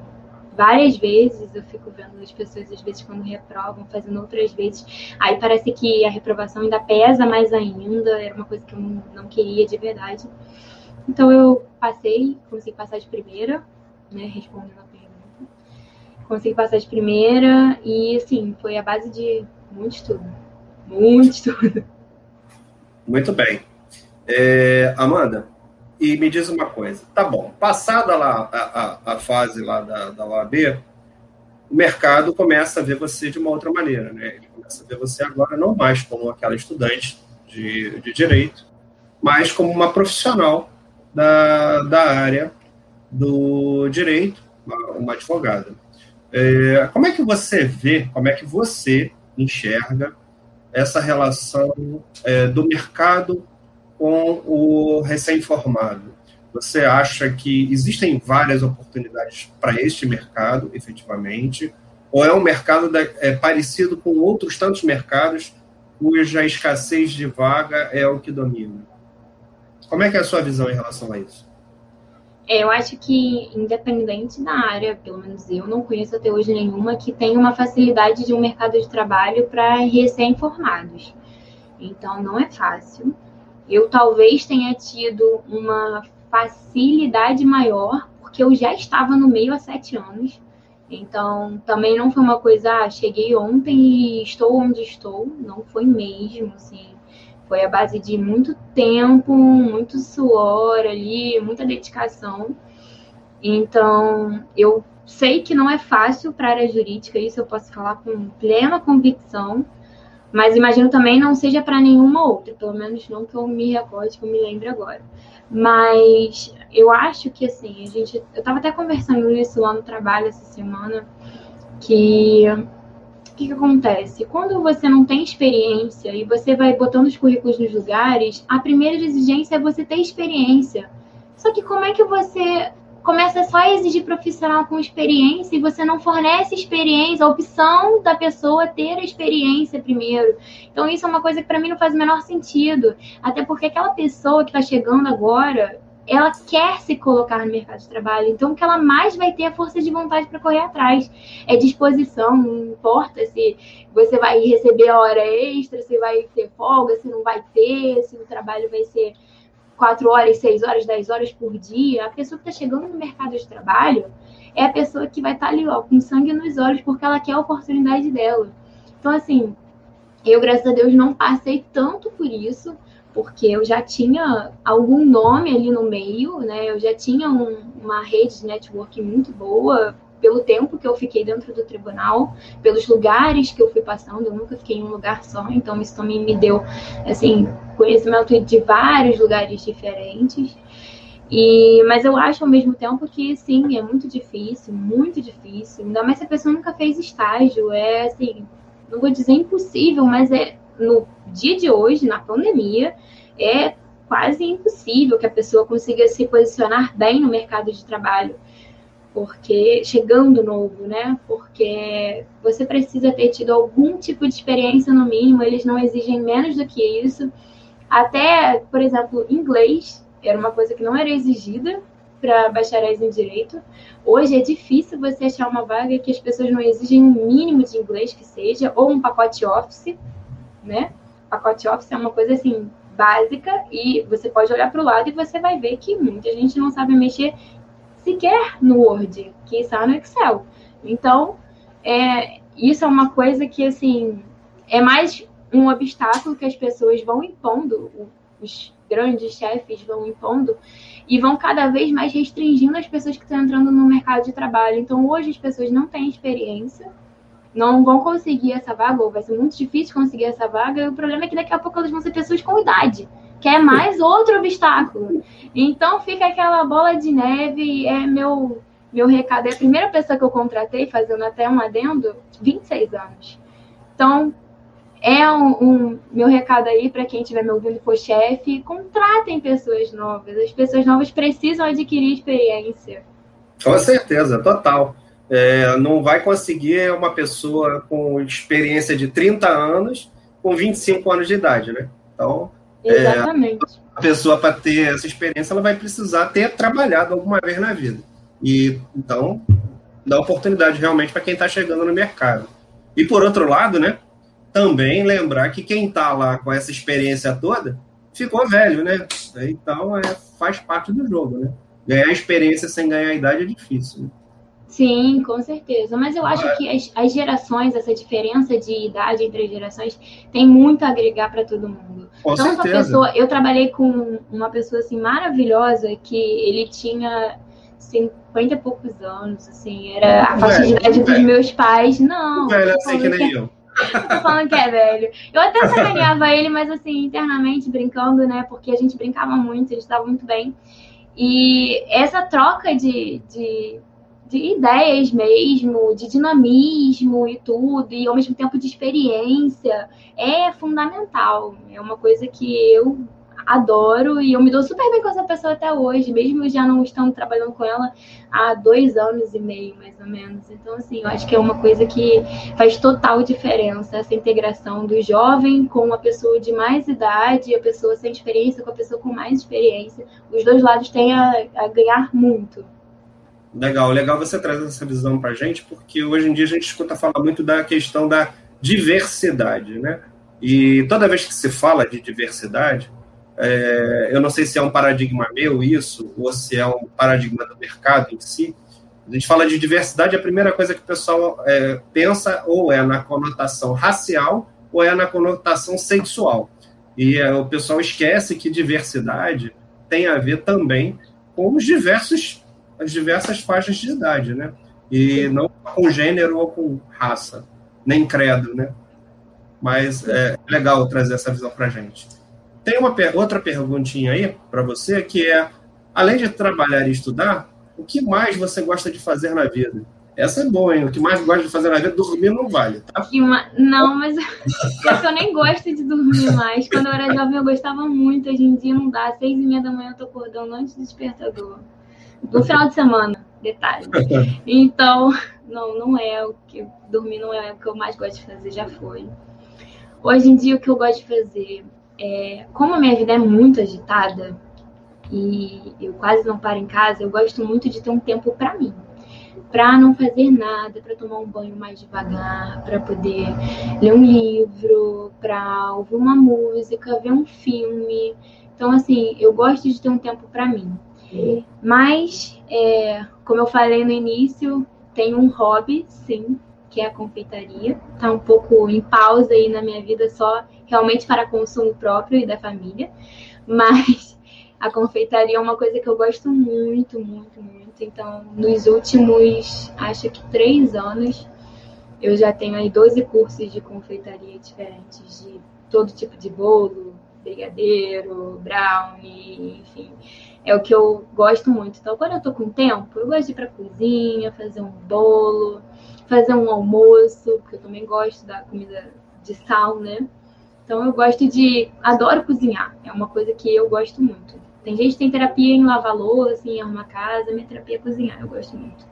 várias vezes. Eu fico vendo as pessoas, às vezes, quando reprovam, fazendo outras vezes. Aí parece que a reprovação ainda pesa mais ainda, era uma coisa que eu não queria de verdade. Então eu passei, consegui passar de primeira, né, respondendo a consegui passar de primeira e, assim, foi a base de muito estudo. Muito estudo. Muito bem. É, Amanda, e me diz uma coisa. Tá bom, passada lá a, a, a fase lá da, da OAB, o mercado começa a ver você de uma outra maneira, né? Ele começa a ver você agora não mais como aquela estudante de, de direito, mas como uma profissional da, da área do direito, uma, uma advogada. É, como é que você vê, como é que você enxerga essa relação é, do mercado com o recém-formado? Você acha que existem várias oportunidades para este mercado, efetivamente? Ou é um mercado da, é, parecido com outros tantos mercados cuja escassez de vaga é o que domina? Como é que é a sua visão em relação a isso? Eu acho que, independente da área, pelo menos eu não conheço até hoje nenhuma que tenha uma facilidade de um mercado de trabalho para recém-formados. Então, não é fácil. Eu talvez tenha tido uma facilidade maior, porque eu já estava no meio há sete anos. Então, também não foi uma coisa, ah, cheguei ontem e estou onde estou. Não foi mesmo, assim. Foi a base de muito tempo, muito suor ali, muita dedicação. Então, eu sei que não é fácil para a área jurídica, isso eu posso falar com plena convicção, mas imagino também não seja para nenhuma outra, pelo menos não que eu me recorde, que eu me lembre agora. Mas eu acho que assim, a gente. Eu estava até conversando isso lá no trabalho essa semana, que que, que acontece? Quando você não tem experiência e você vai botando os currículos nos lugares, a primeira exigência é você ter experiência. Só que como é que você começa só a exigir profissional com experiência e você não fornece experiência, a opção da pessoa ter a experiência primeiro. Então, isso é uma coisa que para mim não faz o menor sentido. Até porque aquela pessoa que está chegando agora, ela quer se colocar no mercado de trabalho. Então, o que ela mais vai ter é força de vontade para correr atrás. É disposição, não importa se você vai receber a hora extra, se vai ter folga, se não vai ter, se o trabalho vai ser quatro horas, seis horas, dez horas por dia. A pessoa que está chegando no mercado de trabalho é a pessoa que vai estar tá ali, ó, com sangue nos olhos, porque ela quer a oportunidade dela. Então, assim, eu, graças a Deus, não passei tanto por isso porque eu já tinha algum nome ali no meio, né? Eu já tinha um, uma rede de network muito boa pelo tempo que eu fiquei dentro do tribunal, pelos lugares que eu fui passando, eu nunca fiquei em um lugar só, então isso também me deu, assim, conhecimento de vários lugares diferentes. E, mas eu acho ao mesmo tempo que sim, é muito difícil, muito difícil. Ainda mais se a pessoa nunca fez estágio. É assim, não vou dizer impossível, mas é no dia de hoje, na pandemia, é quase impossível que a pessoa consiga se posicionar bem no mercado de trabalho. Porque chegando novo, né? Porque você precisa ter tido algum tipo de experiência no mínimo, eles não exigem menos do que isso. Até, por exemplo, inglês era uma coisa que não era exigida para bacharéis em direito. Hoje é difícil você achar uma vaga que as pessoas não exigem um mínimo de inglês que seja, ou um pacote office, né? Pacote office é uma coisa assim básica e você pode olhar para o lado e você vai ver que muita gente não sabe mexer sequer no Word, que está no Excel. Então, é, isso é uma coisa que assim é mais um obstáculo que as pessoas vão impondo, os grandes chefes vão impondo e vão cada vez mais restringindo as pessoas que estão entrando no mercado de trabalho. Então, hoje as pessoas não têm experiência, não vão conseguir essa vaga, ou vai ser muito difícil conseguir essa vaga, e o problema é que daqui a pouco elas vão ser pessoas com idade, que é mais outro obstáculo. Então, fica aquela bola de neve, é meu, meu recado. É a primeira pessoa que eu contratei, fazendo até um adendo, 26 anos. Então, é um, um, meu recado aí para quem estiver me ouvindo for chefe, contratem pessoas novas. As pessoas novas precisam adquirir experiência. Com certeza, total. É, não vai conseguir uma pessoa com experiência de 30 anos com 25 anos de idade, né? Então, é, Exatamente. É, a pessoa, para ter essa experiência, ela vai precisar ter trabalhado alguma vez na vida. E, então, dá oportunidade realmente para quem está chegando no mercado. E, por outro lado, né? também lembrar que quem está lá com essa experiência toda ficou velho, né? Então é, faz parte do jogo, né? Ganhar experiência sem ganhar idade é difícil. Né? Sim, com certeza. Mas eu acho que as, as, gerações, essa diferença de idade entre as gerações, tem muito a agregar para todo mundo. Com então, certeza. pessoa, eu trabalhei com uma pessoa assim maravilhosa que ele tinha 50 e poucos anos, assim, era a faixa de idade dos meus pais. Não. Velho, assim que nem eu. Tô falando que é velho. Eu até sacaneava ele, mas assim, internamente brincando, né? Porque a gente brincava muito, a gente tava muito bem. E essa troca de, de, de ideias mesmo, de dinamismo e tudo, e ao mesmo tempo de experiência, é fundamental. É uma coisa que eu adoro e eu me dou super bem com essa pessoa até hoje, mesmo já não estando trabalhando com ela há dois anos e meio, mais ou menos. Então, assim, eu acho que é uma coisa que faz total diferença, essa integração do jovem com a pessoa de mais idade, a pessoa sem experiência com a pessoa com mais experiência. Os dois lados têm a, a ganhar muito. Legal, legal você trazer essa visão para a gente, porque hoje em dia a gente escuta falar muito da questão da diversidade, né? E toda vez que se fala de diversidade, é, eu não sei se é um paradigma meu isso, ou se é um paradigma do mercado em si. A gente fala de diversidade, a primeira coisa que o pessoal é, pensa ou é na conotação racial ou é na conotação sexual. E é, o pessoal esquece que diversidade tem a ver também com os diversos, as diversas faixas de idade, né? E não com gênero ou com raça, nem credo, né? Mas é legal trazer essa visão para a gente. Tem uma outra perguntinha aí para você, que é, além de trabalhar e estudar, o que mais você gosta de fazer na vida? Essa é boa, hein? O que mais gosta de fazer na vida, dormir não vale, tá? Não, mas é eu nem gosto de dormir mais. Quando eu era jovem, eu gostava muito. Hoje em dia não dá. Às seis e meia da manhã eu tô acordando antes do despertador. No final de semana, detalhe. Então, não, não é o que... Dormir não é o que eu mais gosto de fazer, já foi. Hoje em dia, o que eu gosto de fazer é, como a minha vida é muito agitada e eu quase não paro em casa, eu gosto muito de ter um tempo para mim. Para não fazer nada, para tomar um banho mais devagar, para poder ler um livro, para ouvir uma música, ver um filme. Então, assim, eu gosto de ter um tempo para mim. Mas, é, como eu falei no início, tenho um hobby, sim, que é a confeitaria. Tá um pouco em pausa aí na minha vida só realmente para consumo próprio e da família, mas a confeitaria é uma coisa que eu gosto muito, muito. muito. Então, nos últimos, acho que três anos, eu já tenho aí 12 cursos de confeitaria diferentes, de todo tipo de bolo, brigadeiro, brownie, enfim. É o que eu gosto muito. Então, quando eu tô com tempo, eu gosto de ir pra cozinha, fazer um bolo, fazer um almoço, porque eu também gosto da comida de sal, né? Então, eu gosto de. Adoro cozinhar. É uma coisa que eu gosto muito. Tem gente que tem terapia em lavar louça, em arrumar casa. Minha terapia é cozinhar. Eu gosto muito.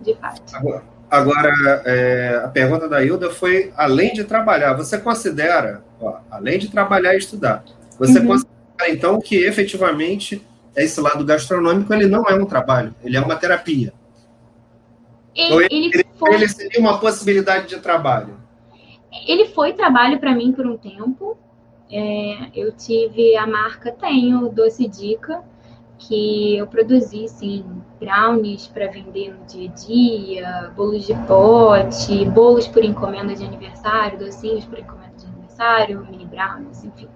De fato. Agora, agora é, a pergunta da Hilda foi: além de trabalhar, você considera, ó, além de trabalhar e estudar, você uhum. considera então que efetivamente esse lado gastronômico ele não é um trabalho, ele é uma terapia. Ele, ele, ele, foi... ele seria uma possibilidade de trabalho. Ele foi trabalho para mim por um tempo. É, eu tive a marca Tenho Doce Dica, que eu produzi, sim, brownies para vender no dia a dia, bolos de pote, bolos por encomenda de aniversário, docinhos por encomenda de aniversário, mini brownies, enfim.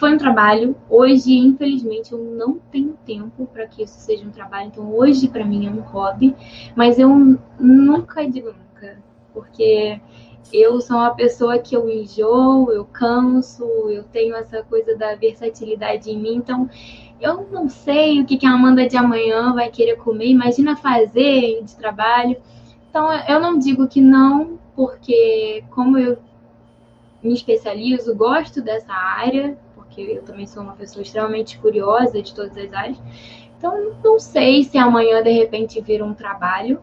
Foi um trabalho. Hoje, infelizmente, eu não tenho tempo para que isso seja um trabalho. Então, hoje, para mim, é um hobby. Mas eu nunca digo nunca, porque eu sou uma pessoa que eu enjoo, eu canso, eu tenho essa coisa da versatilidade em mim. Então, eu não sei o que, que a Amanda de amanhã vai querer comer. Imagina fazer de trabalho. Então, eu não digo que não, porque como eu me especializo, gosto dessa área, porque eu também sou uma pessoa extremamente curiosa de todas as áreas. Então, não sei se amanhã de repente vira um trabalho,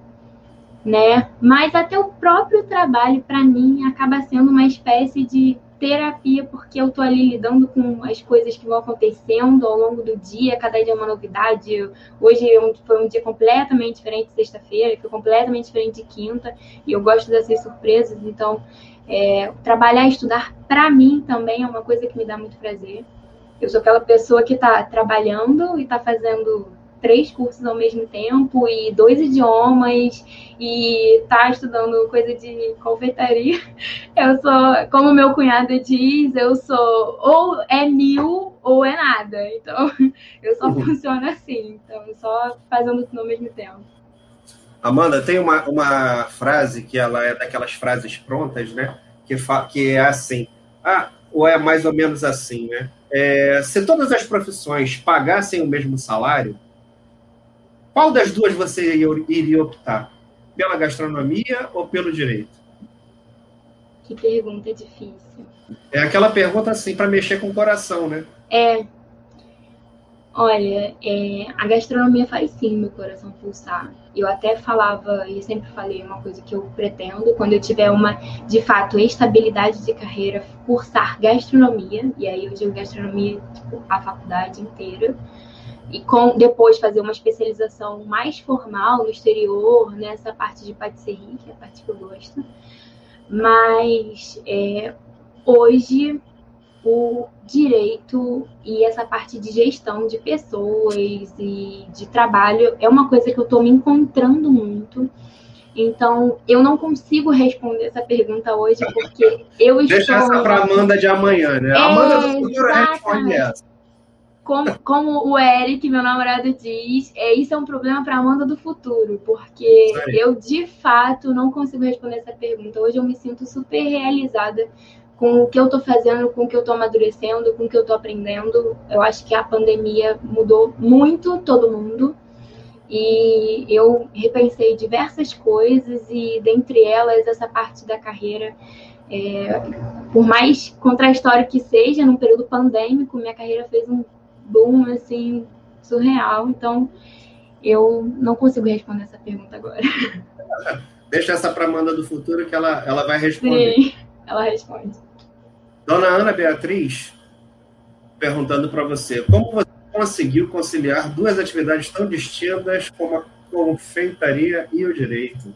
né? Mas até o próprio trabalho, para mim, acaba sendo uma espécie de terapia, porque eu tô ali lidando com as coisas que vão acontecendo ao longo do dia, cada dia é uma novidade. Hoje é foi um dia completamente diferente de sexta-feira, foi completamente diferente de quinta, e eu gosto dessas surpresas, então é, trabalhar e estudar, para mim, também é uma coisa que me dá muito prazer. Eu sou aquela pessoa que está trabalhando e está fazendo três cursos ao mesmo tempo e dois idiomas e tá estudando coisa de confeitaria. Eu sou, como meu cunhado diz, eu sou ou é mil ou é nada. Então, eu só uhum. funciono assim. Então, só fazendo tudo ao mesmo tempo. Amanda, tem uma, uma frase que ela é daquelas frases prontas, né? Que, que é assim, ah, ou é mais ou menos assim, né? É, se todas as profissões pagassem o mesmo salário, qual das duas você iria optar? Pela gastronomia ou pelo direito? Que pergunta difícil. É aquela pergunta assim para mexer com o coração, né? É, Olha, é, a gastronomia faz sim meu coração pulsar. Eu até falava e sempre falei uma coisa que eu pretendo, quando eu tiver uma, de fato, estabilidade de carreira, cursar gastronomia, e aí eu digo gastronomia, tipo, a faculdade inteira, e com depois fazer uma especialização mais formal no exterior, nessa parte de patisserie, que é a parte que eu gosto. Mas é, hoje o direito e essa parte de gestão de pessoas e de trabalho é uma coisa que eu estou me encontrando muito. Então, eu não consigo responder essa pergunta hoje, porque eu estou... Deixa essa para Amanda de amanhã, né? É, Amanda do futuro responde essa. Como, como o Eric, meu namorado, diz, é, isso é um problema para Amanda do futuro, porque eu, de fato, não consigo responder essa pergunta. Hoje eu me sinto super realizada com o que eu estou fazendo, com o que eu estou amadurecendo, com o que eu estou aprendendo. Eu acho que a pandemia mudou muito todo mundo e eu repensei diversas coisas e dentre elas essa parte da carreira, é, por mais contraditório que seja, num período pandêmico, minha carreira fez um boom assim surreal. Então eu não consigo responder essa pergunta agora. Deixa essa para Amanda do futuro que ela, ela vai responder. Sim, ela responde. Dona Ana Beatriz, perguntando para você, como você conseguiu conciliar duas atividades tão distintas como a confeitaria e o direito?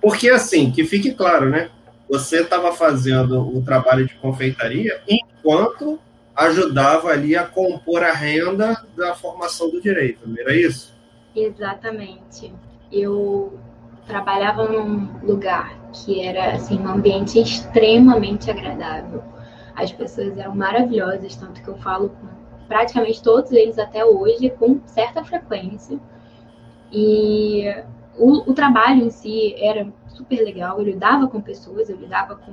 Porque, assim, que fique claro, né? Você estava fazendo o trabalho de confeitaria enquanto ajudava ali a compor a renda da formação do direito, não era isso? Exatamente. Eu trabalhava num lugar que era assim um ambiente extremamente agradável. As pessoas eram maravilhosas, tanto que eu falo com praticamente todos eles até hoje com certa frequência. E o, o trabalho em si era super legal, eu lidava com pessoas, eu lidava com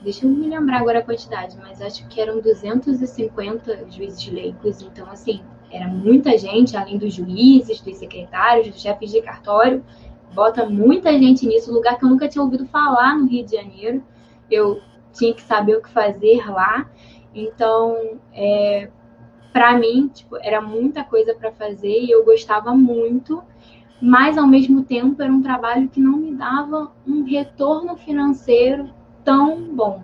Deixa eu me lembrar agora a quantidade, mas acho que eram 250 juízes leigos. Então, assim, era muita gente, além dos juízes, dos secretários, dos chefes de cartório. Bota muita gente nisso, lugar que eu nunca tinha ouvido falar no Rio de Janeiro. Eu tinha que saber o que fazer lá. Então, é, para mim, tipo, era muita coisa para fazer e eu gostava muito, mas ao mesmo tempo era um trabalho que não me dava um retorno financeiro tão bom.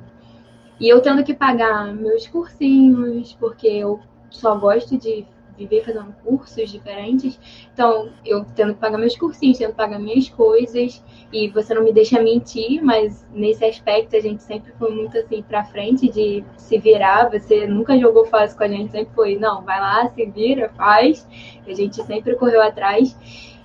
E eu tendo que pagar meus cursinhos, porque eu só gosto de viver fazendo cursos diferentes. Então, eu tendo que pagar meus cursinhos, tendo que pagar minhas coisas. E você não me deixa mentir, mas nesse aspecto a gente sempre foi muito assim pra frente de se virar. Você nunca jogou fácil com a gente, sempre foi, não, vai lá, se vira, faz. A gente sempre correu atrás.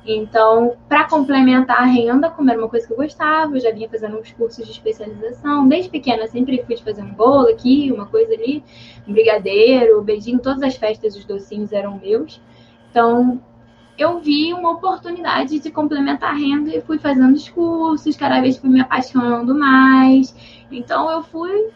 Então, para complementar a renda, como era uma coisa que eu gostava, eu já vinha fazendo uns cursos de especialização. Desde pequena, sempre fui fazer um bolo aqui, uma coisa ali, um brigadeiro, um beijinho, todas as festas, os docinhos eram meus. Então, eu vi uma oportunidade de complementar a renda e fui fazendo os cursos, cada vez fui me apaixonando mais. Então, eu fui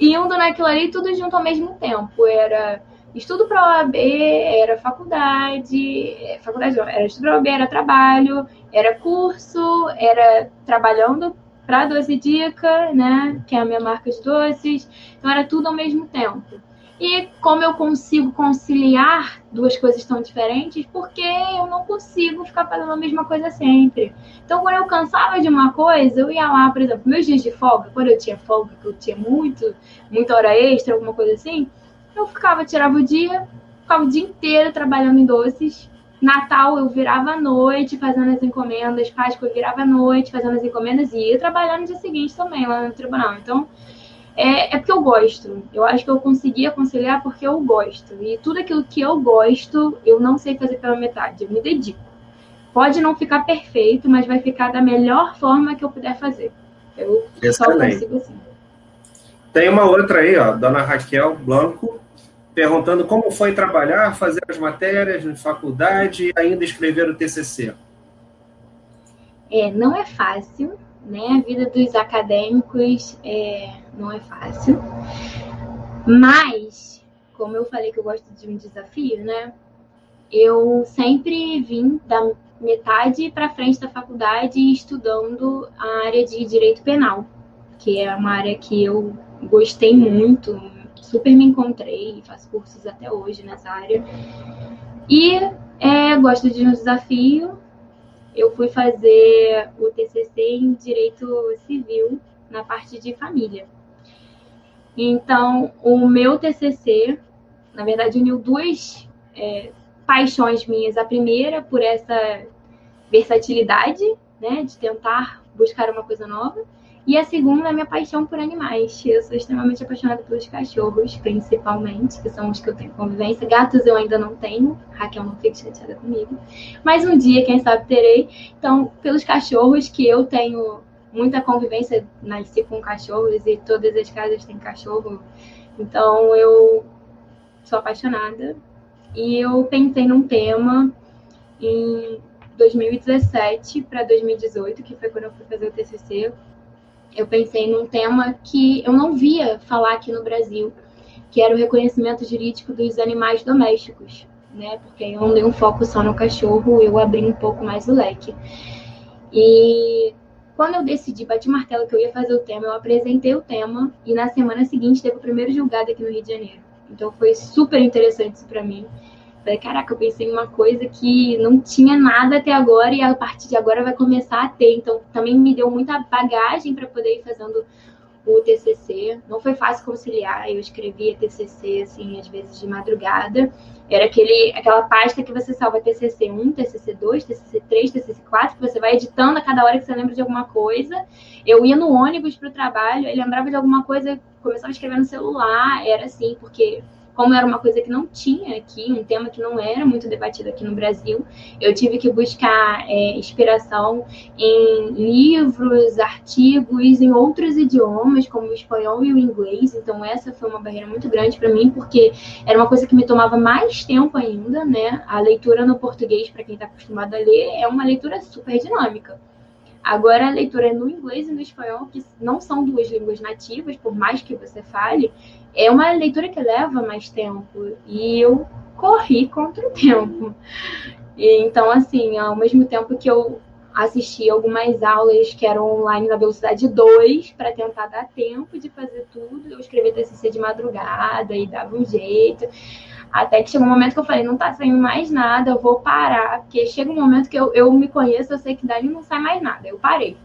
indo naquilo ali tudo junto ao mesmo tempo. Era estudo para OAB, era faculdade, é, faculdade não, era estudo para OAB, era trabalho, era curso, era trabalhando para Doce Dica, né, que é a minha marca de doces, então era tudo ao mesmo tempo. E como eu consigo conciliar duas coisas tão diferentes? Porque eu não consigo ficar fazendo a mesma coisa sempre. Então, quando eu cansava de uma coisa, eu ia lá, por exemplo, meus dias de folga, quando eu tinha folga, que eu tinha muito, muita hora extra, alguma coisa assim, eu ficava, tirava o dia, ficava o dia inteiro trabalhando em doces. Natal eu virava à noite fazendo as encomendas, Páscoa eu virava à noite fazendo as encomendas e ia trabalhar no dia seguinte também lá no tribunal. Então, é, é porque eu gosto. Eu acho que eu conseguia conciliar porque eu gosto. E tudo aquilo que eu gosto, eu não sei fazer pela metade, eu me dedico. Pode não ficar perfeito, mas vai ficar da melhor forma que eu puder fazer. Eu só consigo assim. Tem uma outra aí, ó, Dona Raquel Blanco, perguntando como foi trabalhar, fazer as matérias na faculdade e ainda escrever o TCC. É, não é fácil, né? A vida dos acadêmicos é, não é fácil. Mas, como eu falei que eu gosto de um desafio, né? Eu sempre vim da metade para frente da faculdade estudando a área de direito penal, que é uma área que eu gostei muito, super me encontrei, faço cursos até hoje nessa área. E é, gosto de um desafio. Eu fui fazer o TCC em Direito Civil, na parte de família. Então, o meu TCC, na verdade, uniu duas é, paixões minhas. A primeira, por essa versatilidade, né, de tentar buscar uma coisa nova. E a segunda é a minha paixão por animais. Eu sou extremamente apaixonada pelos cachorros, principalmente, que são os que eu tenho convivência. Gatos eu ainda não tenho, Raquel não fica chateada comigo. Mas um dia, quem sabe, terei. Então, pelos cachorros que eu tenho muita convivência, nasci com cachorros e todas as casas têm cachorro. Então, eu sou apaixonada. E eu pensei num tema em 2017 para 2018, que foi quando eu fui fazer o TCC eu pensei num tema que eu não via falar aqui no Brasil, que era o reconhecimento jurídico dos animais domésticos, né? Porque eu não dei um foco só no cachorro, eu abri um pouco mais o leque. E quando eu decidi, bati o martelo que eu ia fazer o tema, eu apresentei o tema e na semana seguinte teve o primeiro julgado aqui no Rio de Janeiro. Então foi super interessante isso para mim. Caraca, eu pensei em uma coisa que não tinha nada até agora e a partir de agora vai começar a ter. Então, também me deu muita bagagem para poder ir fazendo o TCC. Não foi fácil conciliar. Eu escrevia TCC, assim, às vezes de madrugada. Era aquele, aquela pasta que você salva TCC 1, TCC 2, TCC 3, TCC 4, que você vai editando a cada hora que você lembra de alguma coisa. Eu ia no ônibus para o trabalho, aí lembrava de alguma coisa, começava a escrever no celular. Era assim, porque como era uma coisa que não tinha aqui, um tema que não era muito debatido aqui no Brasil, eu tive que buscar é, inspiração em livros, artigos, em outros idiomas, como o espanhol e o inglês. Então, essa foi uma barreira muito grande para mim, porque era uma coisa que me tomava mais tempo ainda, né? A leitura no português, para quem está acostumado a ler, é uma leitura super dinâmica. Agora, a leitura no inglês e no espanhol, que não são duas línguas nativas, por mais que você fale, é uma leitura que leva mais tempo. E eu corri contra o tempo. E, então, assim, ao mesmo tempo que eu assisti algumas aulas que eram online na velocidade 2 para tentar dar tempo de fazer tudo. Eu escrevi TCC de madrugada e dava um jeito. Até que chegou um momento que eu falei, não tá saindo mais nada, eu vou parar. Porque chega um momento que eu, eu me conheço, eu sei que dali não sai mais nada. Eu parei.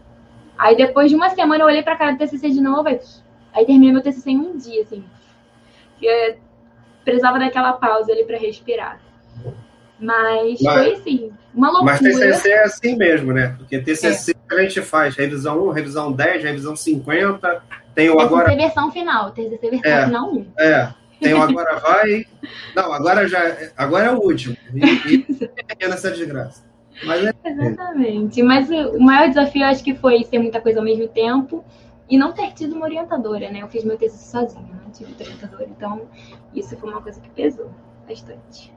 Aí depois de uma semana eu olhei pra cara do TCC de novo, aí, aí terminei meu TCC em um dia, assim. Eu precisava daquela pausa ali para respirar. Mas, mas, foi assim, uma loucura. Mas TCC é assim mesmo, né? Porque TCC é. a gente faz revisão 1, revisão 10, revisão 50, tem o agora... TCC versão final, TCC versão é, final 1. É, tem o agora vai. Não, agora já. Agora é o último. E, e é nessa desgraça. Mas é... Exatamente. Mas o maior desafio acho que foi ser muita coisa ao mesmo tempo e não ter tido uma orientadora, né? Eu fiz meu texto sozinha, não tive orientadora. Então, isso foi uma coisa que pesou bastante.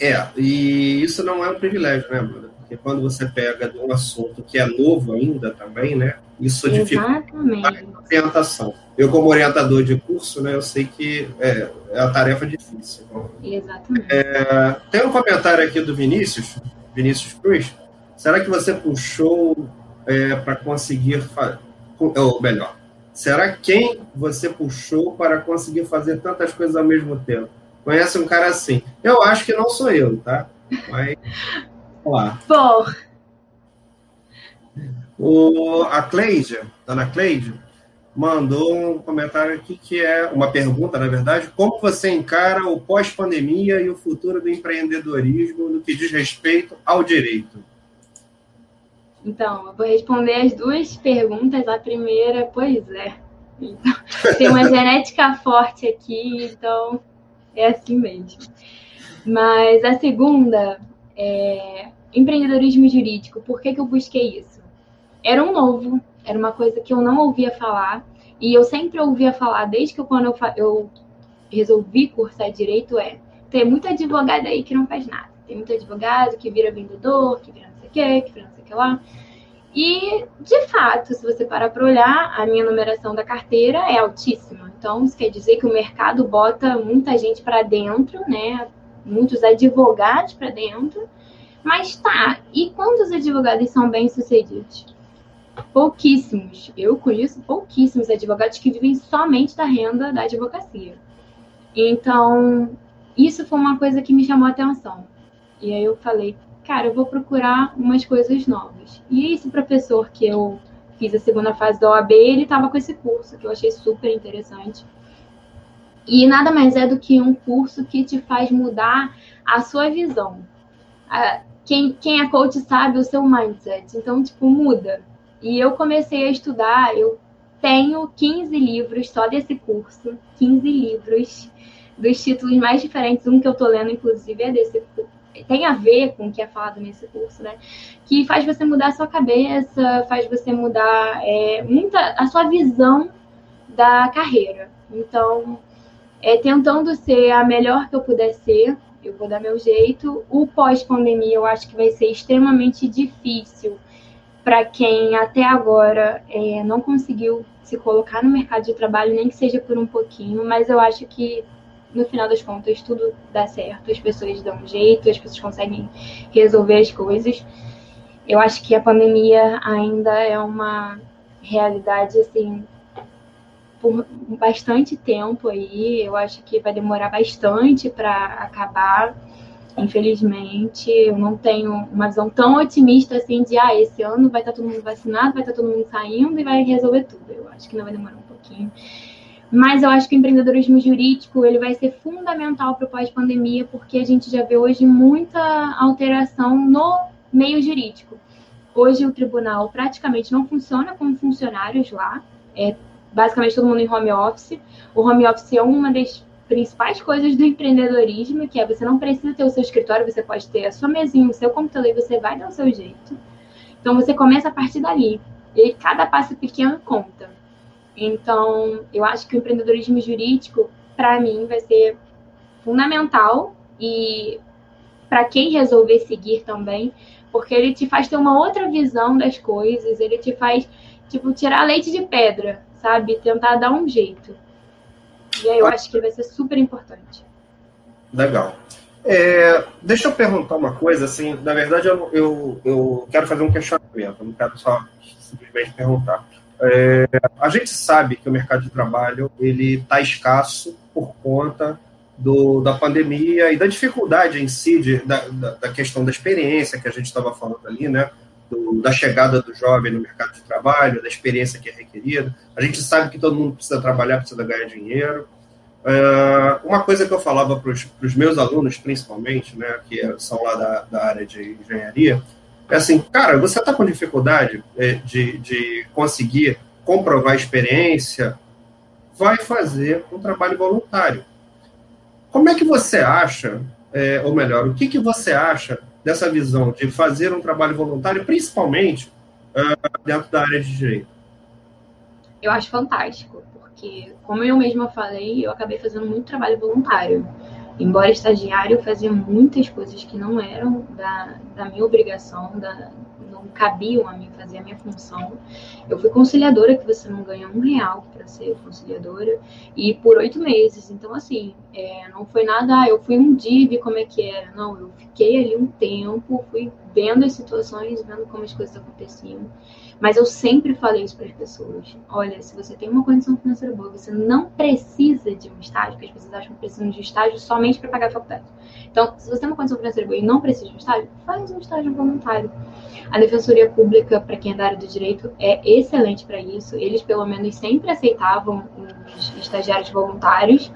É, e isso não é um privilégio, né, Amanda? Porque quando você pega um assunto que é novo ainda também, né? Isso dificulta a orientação. Eu, como orientador de curso, né, eu sei que é, é a tarefa difícil. Exatamente. É, tem um comentário aqui do Vinícius, Vinícius Cruz. Será que você puxou é, para conseguir, ou melhor, será quem você puxou para conseguir fazer tantas coisas ao mesmo tempo? Conhece um cara assim? Eu acho que não sou eu, tá? Mas, lá. Por. O, a Cleide, dona Cleide, mandou um comentário aqui que é uma pergunta, na verdade, como você encara o pós-pandemia e o futuro do empreendedorismo no que diz respeito ao direito? Então, eu vou responder as duas perguntas. A primeira, pois é. Então, tem uma genética forte aqui, então é assim mesmo. Mas a segunda é empreendedorismo jurídico. Por que, que eu busquei isso? Era um novo, era uma coisa que eu não ouvia falar. E eu sempre ouvia falar, desde que eu, quando eu, eu resolvi cursar direito, é tem muita advogada aí que não faz nada. Tem muito advogado que vira vendedor, que vira não sei o quê, que vira não sei o que lá. E, de fato, se você parar para olhar, a minha numeração da carteira é altíssima. Então, isso quer dizer que o mercado bota muita gente para dentro, né? Muitos advogados para dentro. Mas tá, e quantos advogados são bem-sucedidos? pouquíssimos. Eu conheço pouquíssimos advogados que vivem somente da renda da advocacia. Então, isso foi uma coisa que me chamou a atenção. E aí eu falei, cara, eu vou procurar umas coisas novas. E esse professor que eu fiz a segunda fase da OAB, ele estava com esse curso, que eu achei super interessante. E nada mais é do que um curso que te faz mudar a sua visão. Quem, quem é coach sabe o seu mindset. Então, tipo, muda. E eu comecei a estudar, eu tenho 15 livros só desse curso, 15 livros dos títulos mais diferentes, um que eu tô lendo, inclusive, é desse tem a ver com o que é falado nesse curso, né? Que faz você mudar a sua cabeça, faz você mudar é, muita a sua visão da carreira. Então, é, tentando ser a melhor que eu puder ser, eu vou dar meu jeito. O pós-pandemia eu acho que vai ser extremamente difícil para quem até agora é, não conseguiu se colocar no mercado de trabalho, nem que seja por um pouquinho, mas eu acho que no final das contas tudo dá certo, as pessoas dão um jeito, as pessoas conseguem resolver as coisas. Eu acho que a pandemia ainda é uma realidade assim por bastante tempo aí. Eu acho que vai demorar bastante para acabar. Infelizmente, eu não tenho uma visão tão otimista assim de ah, esse ano vai estar todo mundo vacinado, vai estar todo mundo saindo e vai resolver tudo. Eu acho que não vai demorar um pouquinho. Mas eu acho que o empreendedorismo jurídico ele vai ser fundamental para o pós-pandemia, porque a gente já vê hoje muita alteração no meio jurídico. Hoje o tribunal praticamente não funciona com funcionários lá, é basicamente todo mundo em home office. O home office é uma das principais coisas do empreendedorismo, que é você não precisa ter o seu escritório, você pode ter a sua mesinha, o seu computador e você vai dar o seu jeito. Então você começa a partir dali. E cada passo pequeno conta. Então, eu acho que o empreendedorismo jurídico, para mim, vai ser fundamental e para quem resolver seguir também, porque ele te faz ter uma outra visão das coisas, ele te faz, tipo, tirar leite de pedra, sabe? Tentar dar um jeito. E aí eu acho que vai ser super importante. Legal. É, deixa eu perguntar uma coisa, assim, na verdade eu, eu, eu quero fazer um questionamento, não quero só simplesmente perguntar. É, a gente sabe que o mercado de trabalho ele está escasso por conta do, da pandemia e da dificuldade em si de, da, da, questão da experiência que a gente estava falando ali, né? Do, da chegada do jovem no mercado de trabalho, da experiência que é requerida. A gente sabe que todo mundo precisa trabalhar, precisa ganhar dinheiro. Uh, uma coisa que eu falava para os meus alunos, principalmente, né, que são lá da, da área de engenharia, é assim, cara, você está com dificuldade é, de, de conseguir comprovar experiência, vai fazer um trabalho voluntário. Como é que você acha, é, ou melhor, o que, que você acha dessa visão de fazer um trabalho voluntário, principalmente uh, dentro da área de direito? Eu acho fantástico porque, como eu mesma falei, eu acabei fazendo muito trabalho voluntário. Embora estagiário, eu fazia muitas coisas que não eram da, da minha obrigação, da, não cabiam a mim fazer a minha função. Eu fui conciliadora, que você não ganha um real para ser conciliadora, e por oito meses. Então, assim, é, não foi nada, ah, eu fui um dia como é que era. Não, eu fiquei ali um tempo, fui vendo as situações, vendo como as coisas aconteciam. Mas eu sempre falei isso para as pessoas. Olha, se você tem uma condição financeira boa, você não precisa de um estágio, porque as pessoas acham que precisam de estágio somente para pagar a faculdade. Então, se você tem uma condição financeira boa e não precisa de um estágio, faz um estágio voluntário. A Defensoria Pública, para quem é da área do direito, é excelente para isso. Eles, pelo menos, sempre aceitavam os estagiários voluntários.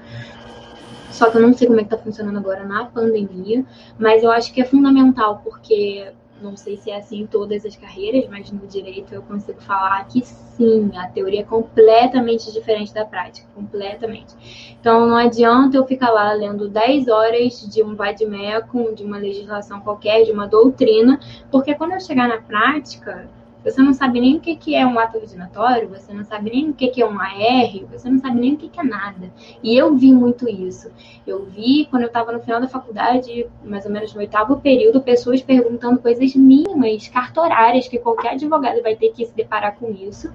Só que eu não sei como é que está funcionando agora na pandemia, mas eu acho que é fundamental, porque não sei se é assim em todas as carreiras, mas no direito eu consigo falar que sim, a teoria é completamente diferente da prática, completamente. Então não adianta eu ficar lá lendo 10 horas de um vademecum, de uma legislação qualquer, de uma doutrina, porque quando eu chegar na prática, você não sabe nem o que é um ato ordinatório, você não sabe nem o que é um AR, você não sabe nem o que é nada. E eu vi muito isso. Eu vi, quando eu estava no final da faculdade, mais ou menos no oitavo período, pessoas perguntando coisas mínimas, cartorárias, que qualquer advogado vai ter que se deparar com isso,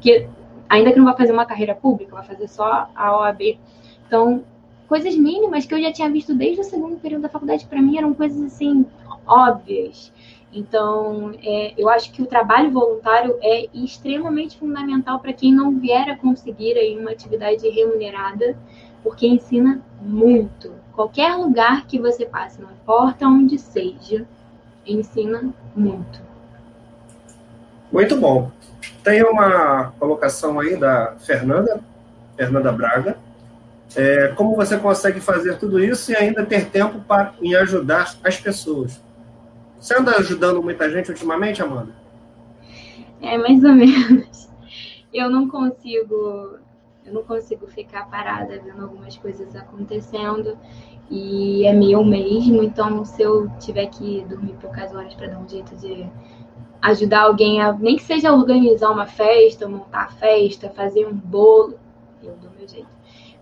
que ainda que não vai fazer uma carreira pública, vai fazer só a OAB. Então, coisas mínimas que eu já tinha visto desde o segundo período da faculdade, para mim eram coisas assim óbvias. Então, é, eu acho que o trabalho voluntário é extremamente fundamental para quem não vier a conseguir aí uma atividade remunerada, porque ensina muito. Qualquer lugar que você passe, não importa onde seja, ensina muito. Muito bom. Tem uma colocação aí da Fernanda, Fernanda Braga. É, como você consegue fazer tudo isso e ainda ter tempo para em ajudar as pessoas? Você anda ajudando muita gente ultimamente, Amanda? É, mais ou menos. Eu não consigo, eu não consigo ficar parada vendo algumas coisas acontecendo e é meu mesmo, então se eu tiver que dormir poucas horas para dar um jeito de ajudar alguém a nem que seja organizar uma festa, montar a festa, fazer um bolo, eu dou meu jeito.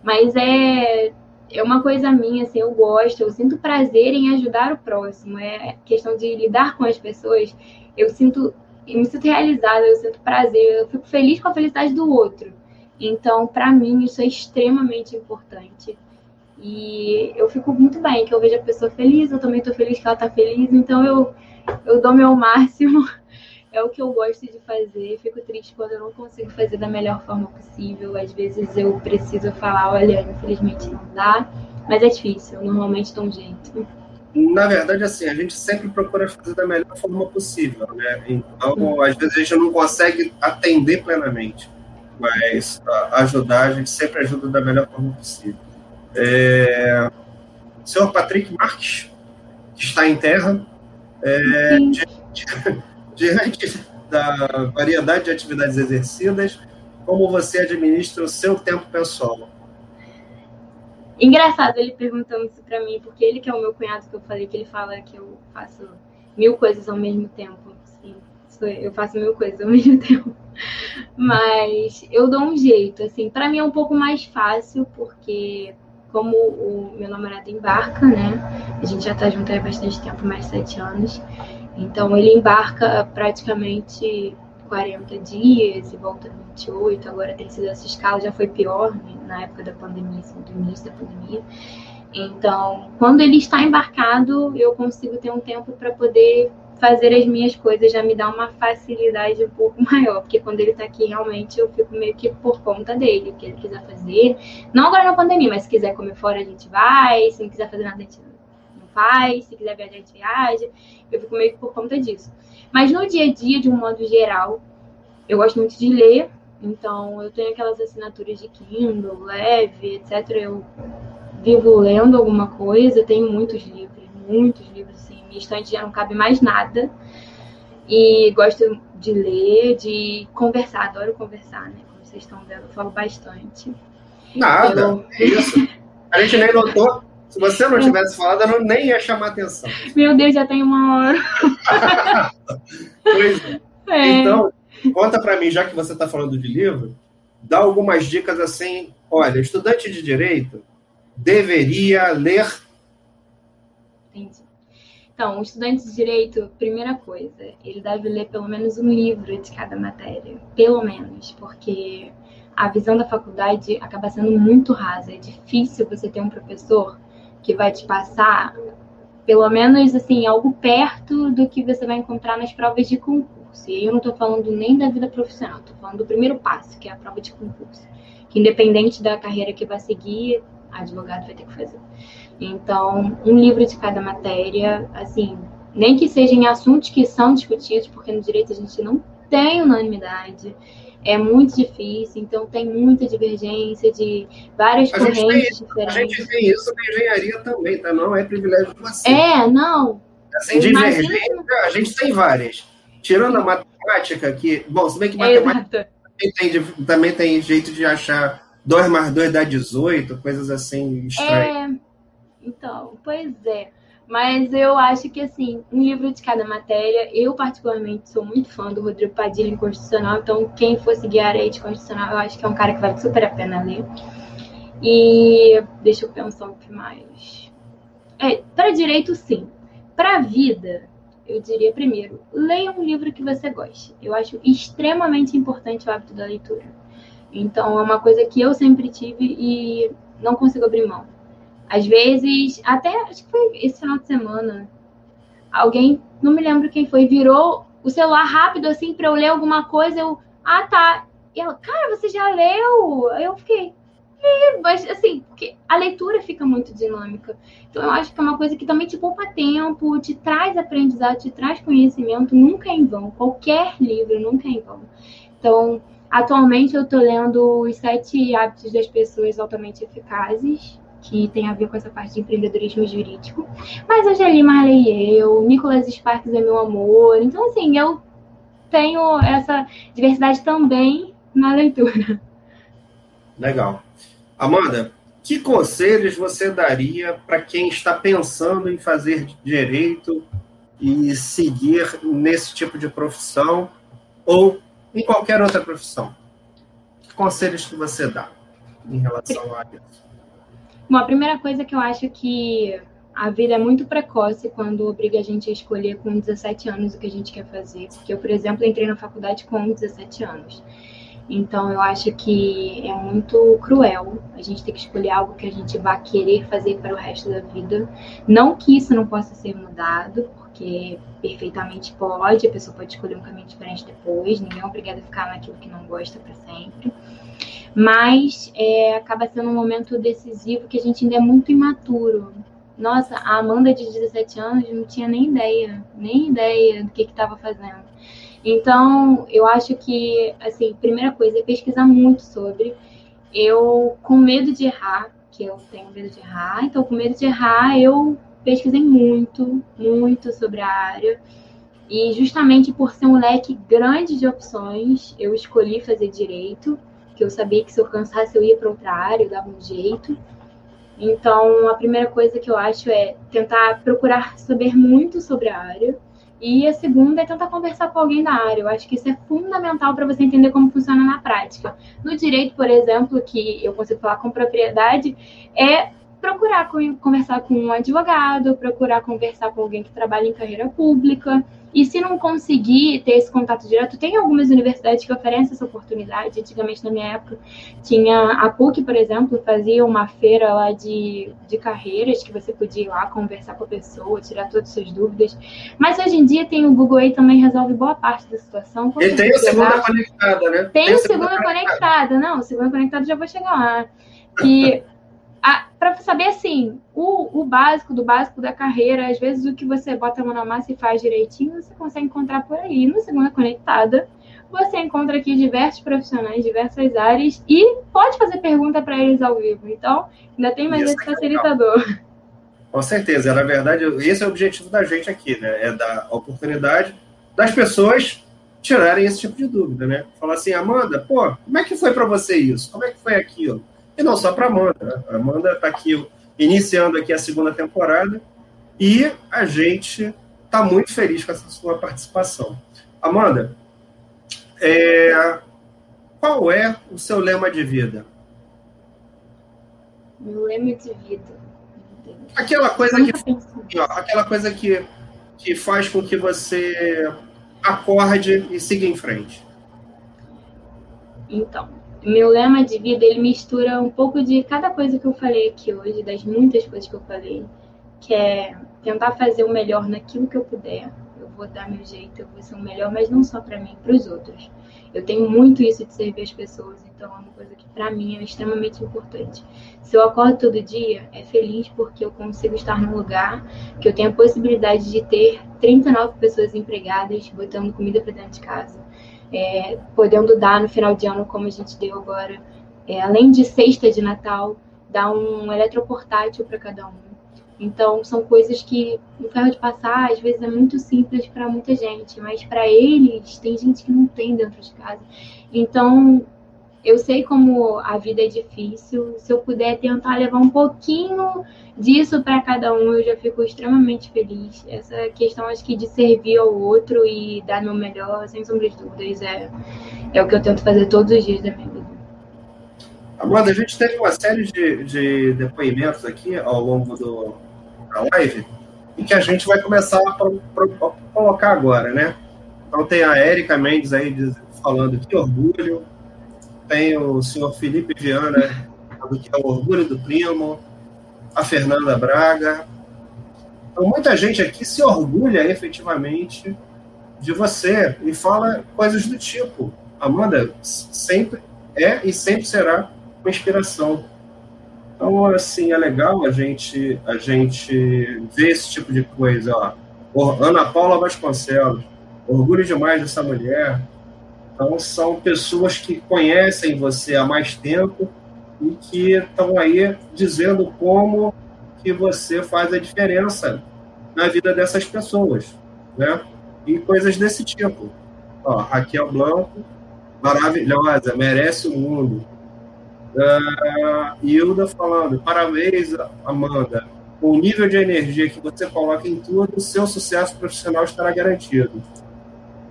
Mas é é uma coisa minha, assim, eu gosto, eu sinto prazer em ajudar o próximo. É questão de lidar com as pessoas. Eu sinto, eu me sinto realizada, eu sinto prazer, eu fico feliz com a felicidade do outro. Então, para mim, isso é extremamente importante. E eu fico muito bem que eu vejo a pessoa feliz, eu também estou feliz que ela está feliz, então eu, eu dou meu máximo é o que eu gosto de fazer. Fico triste quando eu não consigo fazer da melhor forma possível. Às vezes eu preciso falar, olha, infelizmente não dá, mas é difícil, normalmente dá um jeito. Na verdade, assim, a gente sempre procura fazer da melhor forma possível, né? Então, às vezes a gente não consegue atender plenamente, mas ajudar, a gente sempre ajuda da melhor forma possível. É... Senhor Patrick Marques, que está em terra, é... diante da variedade de atividades exercidas, como você administra o seu tempo pessoal? Engraçado ele perguntando isso pra mim, porque ele que é o meu cunhado que eu falei que ele fala que eu faço mil coisas ao mesmo tempo. Sim, eu faço mil coisas ao mesmo tempo. Mas eu dou um jeito, assim. Para mim é um pouco mais fácil, porque como o meu namorado embarca, né? A gente já tá junto há bastante tempo, mais sete anos. Então ele embarca praticamente 40 dias e volta 28. Agora tem sido essa escala, já foi pior né? na época da pandemia, assim, do início da pandemia. Então, quando ele está embarcado, eu consigo ter um tempo para poder fazer as minhas coisas, já me dá uma facilidade um pouco maior, porque quando ele está aqui, realmente eu fico meio que por conta dele, o que ele quiser fazer. Não agora na pandemia, mas se quiser comer fora, a gente vai, se não quiser fazer nada, a gente faz, se quiser viajar, a gente viaja. Eu fico meio que por conta disso. Mas no dia a dia, de um modo geral, eu gosto muito de ler, então eu tenho aquelas assinaturas de Kindle, leve, etc. Eu vivo lendo alguma coisa, tenho muitos livros, muitos livros, assim, minha estante já não cabe mais nada. E gosto de ler, de conversar, adoro conversar, né? Como vocês estão vendo, eu falo bastante. Nada, eu... isso. A gente nem notou. Se você não tivesse falado, eu nem ia chamar atenção. Meu Deus, já tem uma hora. pois é. é. Então, conta para mim, já que você está falando de livro, dá algumas dicas assim. Olha, estudante de direito deveria ler. Entendi. Então, o estudante de direito, primeira coisa, ele deve ler pelo menos um livro de cada matéria, pelo menos, porque a visão da faculdade acaba sendo muito rasa. É difícil você ter um professor que vai te passar pelo menos assim algo perto do que você vai encontrar nas provas de concurso. E eu não estou falando nem da vida profissional, estou falando do primeiro passo, que é a prova de concurso. Que independente da carreira que vai seguir, advogado vai ter que fazer. Então, um livro de cada matéria, assim, nem que sejam assuntos que são discutidos, porque no direito a gente não tem unanimidade, é muito difícil, então tem muita divergência de várias a correntes tem, diferentes. A gente tem isso na engenharia também, tá? Não é privilégio de você. É, não. Assim, divergência, a gente tem várias. Tirando a matemática, que, bom, se bem que matemática também tem, também tem jeito de achar 2 mais 2 dá 18, coisas assim estranhas. É, então, pois é. Mas eu acho que, assim, um livro de cada matéria, eu particularmente sou muito fã do Rodrigo Padilha em Constitucional, então quem for seguir a área de Constitucional, eu acho que é um cara que vale super a pena ler. E deixa eu pensar um que mais. É, para direito, sim. Para vida, eu diria primeiro, leia um livro que você goste. Eu acho extremamente importante o hábito da leitura. Então, é uma coisa que eu sempre tive e não consigo abrir mão. Às vezes, até acho que foi esse final de semana, alguém, não me lembro quem foi, virou o celular rápido assim para eu ler alguma coisa. Eu, ah, tá. E ela, cara, você já leu? Eu fiquei, mas assim, porque a leitura fica muito dinâmica. Então eu acho que é uma coisa que também te poupa tempo, te traz aprendizado, te traz conhecimento, nunca é em vão. Qualquer livro nunca é em vão. Então, atualmente eu estou lendo Os Sete Hábitos das Pessoas Altamente Eficazes, que tem a ver com essa parte de empreendedorismo jurídico. Mas já li Marley e eu, Nicolas Sparks é meu amor. Então, assim, eu tenho essa diversidade também na leitura. Legal. Amanda, que conselhos você daria para quem está pensando em fazer direito e seguir nesse tipo de profissão ou em qualquer outra profissão? Que conselhos que você dá em relação a isso? Bom, a primeira coisa que eu acho que a vida é muito precoce quando obriga a gente a escolher com 17 anos o que a gente quer fazer. Porque eu, por exemplo, entrei na faculdade com 17 anos. Então, eu acho que é muito cruel a gente ter que escolher algo que a gente vai querer fazer para o resto da vida. Não que isso não possa ser mudado, porque perfeitamente pode, a pessoa pode escolher um caminho diferente depois, ninguém é obrigado a ficar naquilo que não gosta para sempre mas é, acaba sendo um momento decisivo que a gente ainda é muito imaturo. Nossa, a Amanda de 17 anos não tinha nem ideia, nem ideia do que estava fazendo. Então, eu acho que, assim, primeira coisa é pesquisar muito sobre. Eu, com medo de errar, que eu tenho medo de errar, então, com medo de errar, eu pesquisei muito, muito sobre a área. E justamente por ser um leque grande de opções, eu escolhi fazer direito que eu sabia que se eu cansasse eu ia para outra área, eu dava um jeito. Então, a primeira coisa que eu acho é tentar procurar saber muito sobre a área. E a segunda é tentar conversar com alguém da área. Eu acho que isso é fundamental para você entender como funciona na prática. No direito, por exemplo, que eu consigo falar com propriedade, é procurar conversar com um advogado, procurar conversar com alguém que trabalha em carreira pública. E se não conseguir ter esse contato direto, tem algumas universidades que oferecem essa oportunidade. Antigamente, na minha época, tinha a PUC, por exemplo, fazia uma feira lá de, de carreiras que você podia ir lá conversar com a pessoa, tirar todas as suas dúvidas. Mas hoje em dia tem o Google aí também resolve boa parte da situação. E tem a segunda conectada, né? Tem, tem o segunda, segunda conectada. conectada. Não, o segunda conectada já vou chegar lá. Que para saber assim, o, o básico do básico da carreira, às vezes o que você bota a mão na massa e faz direitinho, você consegue encontrar por aí. No Segunda Conectada, você encontra aqui diversos profissionais, diversas áreas e pode fazer pergunta para eles ao vivo. Então, ainda tem mais esse é facilitador. Com certeza, na verdade, esse é o objetivo da gente aqui, né? É dar oportunidade das pessoas tirarem esse tipo de dúvida, né? Falar assim, Amanda, pô, como é que foi para você isso? Como é que foi aquilo? E não só para Amanda. Né? A Amanda está aqui iniciando aqui a segunda temporada e a gente está muito feliz com essa sua participação. Amanda, é, qual é o seu lema de vida? Meu lema de vida. Aquela coisa que, ó, aquela coisa que, que faz com que você acorde e siga em frente. Então, meu lema de vida ele mistura um pouco de cada coisa que eu falei aqui hoje, das muitas coisas que eu falei, que é tentar fazer o melhor naquilo que eu puder. Eu vou dar meu jeito, eu vou ser o melhor, mas não só para mim, para os outros. Eu tenho muito isso de servir as pessoas, então é uma coisa que para mim é extremamente importante. Se eu acordo todo dia, é feliz porque eu consigo estar num lugar que eu tenho a possibilidade de ter 39 pessoas empregadas, botando comida para dentro de casa é, podendo dar no final de ano, como a gente deu agora, é, além de cesta de Natal, dar um eletroportátil para cada um. Então, são coisas que o ferro de passar, às vezes, é muito simples para muita gente, mas para eles, tem gente que não tem dentro de casa. Então, eu sei como a vida é difícil. Se eu puder tentar levar um pouquinho disso para cada um, eu já fico extremamente feliz. Essa questão, acho que de servir ao outro e dar meu melhor, sem sombra de dúvidas, é, é o que eu tento fazer todos os dias da minha vida. Amanda, a gente teve uma série de, de depoimentos aqui ao longo do, da live e que a gente vai começar a, a colocar agora, né? Então tem a Érica Mendes aí falando que orgulho, tem o senhor Felipe Viana, que é o Orgulho do Primo, a Fernanda Braga. Então, muita gente aqui se orgulha efetivamente de você e fala coisas do tipo: Amanda sempre é e sempre será uma inspiração. Então, assim, é legal a gente, a gente ver esse tipo de coisa. Ó. Ana Paula Vasconcelos, orgulho demais dessa mulher. Então, são pessoas que conhecem você há mais tempo e que estão aí dizendo como que você faz a diferença na vida dessas pessoas, né? E coisas desse tipo. Ó, Raquel Blanco, maravilhosa, merece o mundo. Uh, Hilda falando, parabéns, Amanda. O nível de energia que você coloca em tudo, o seu sucesso profissional estará garantido.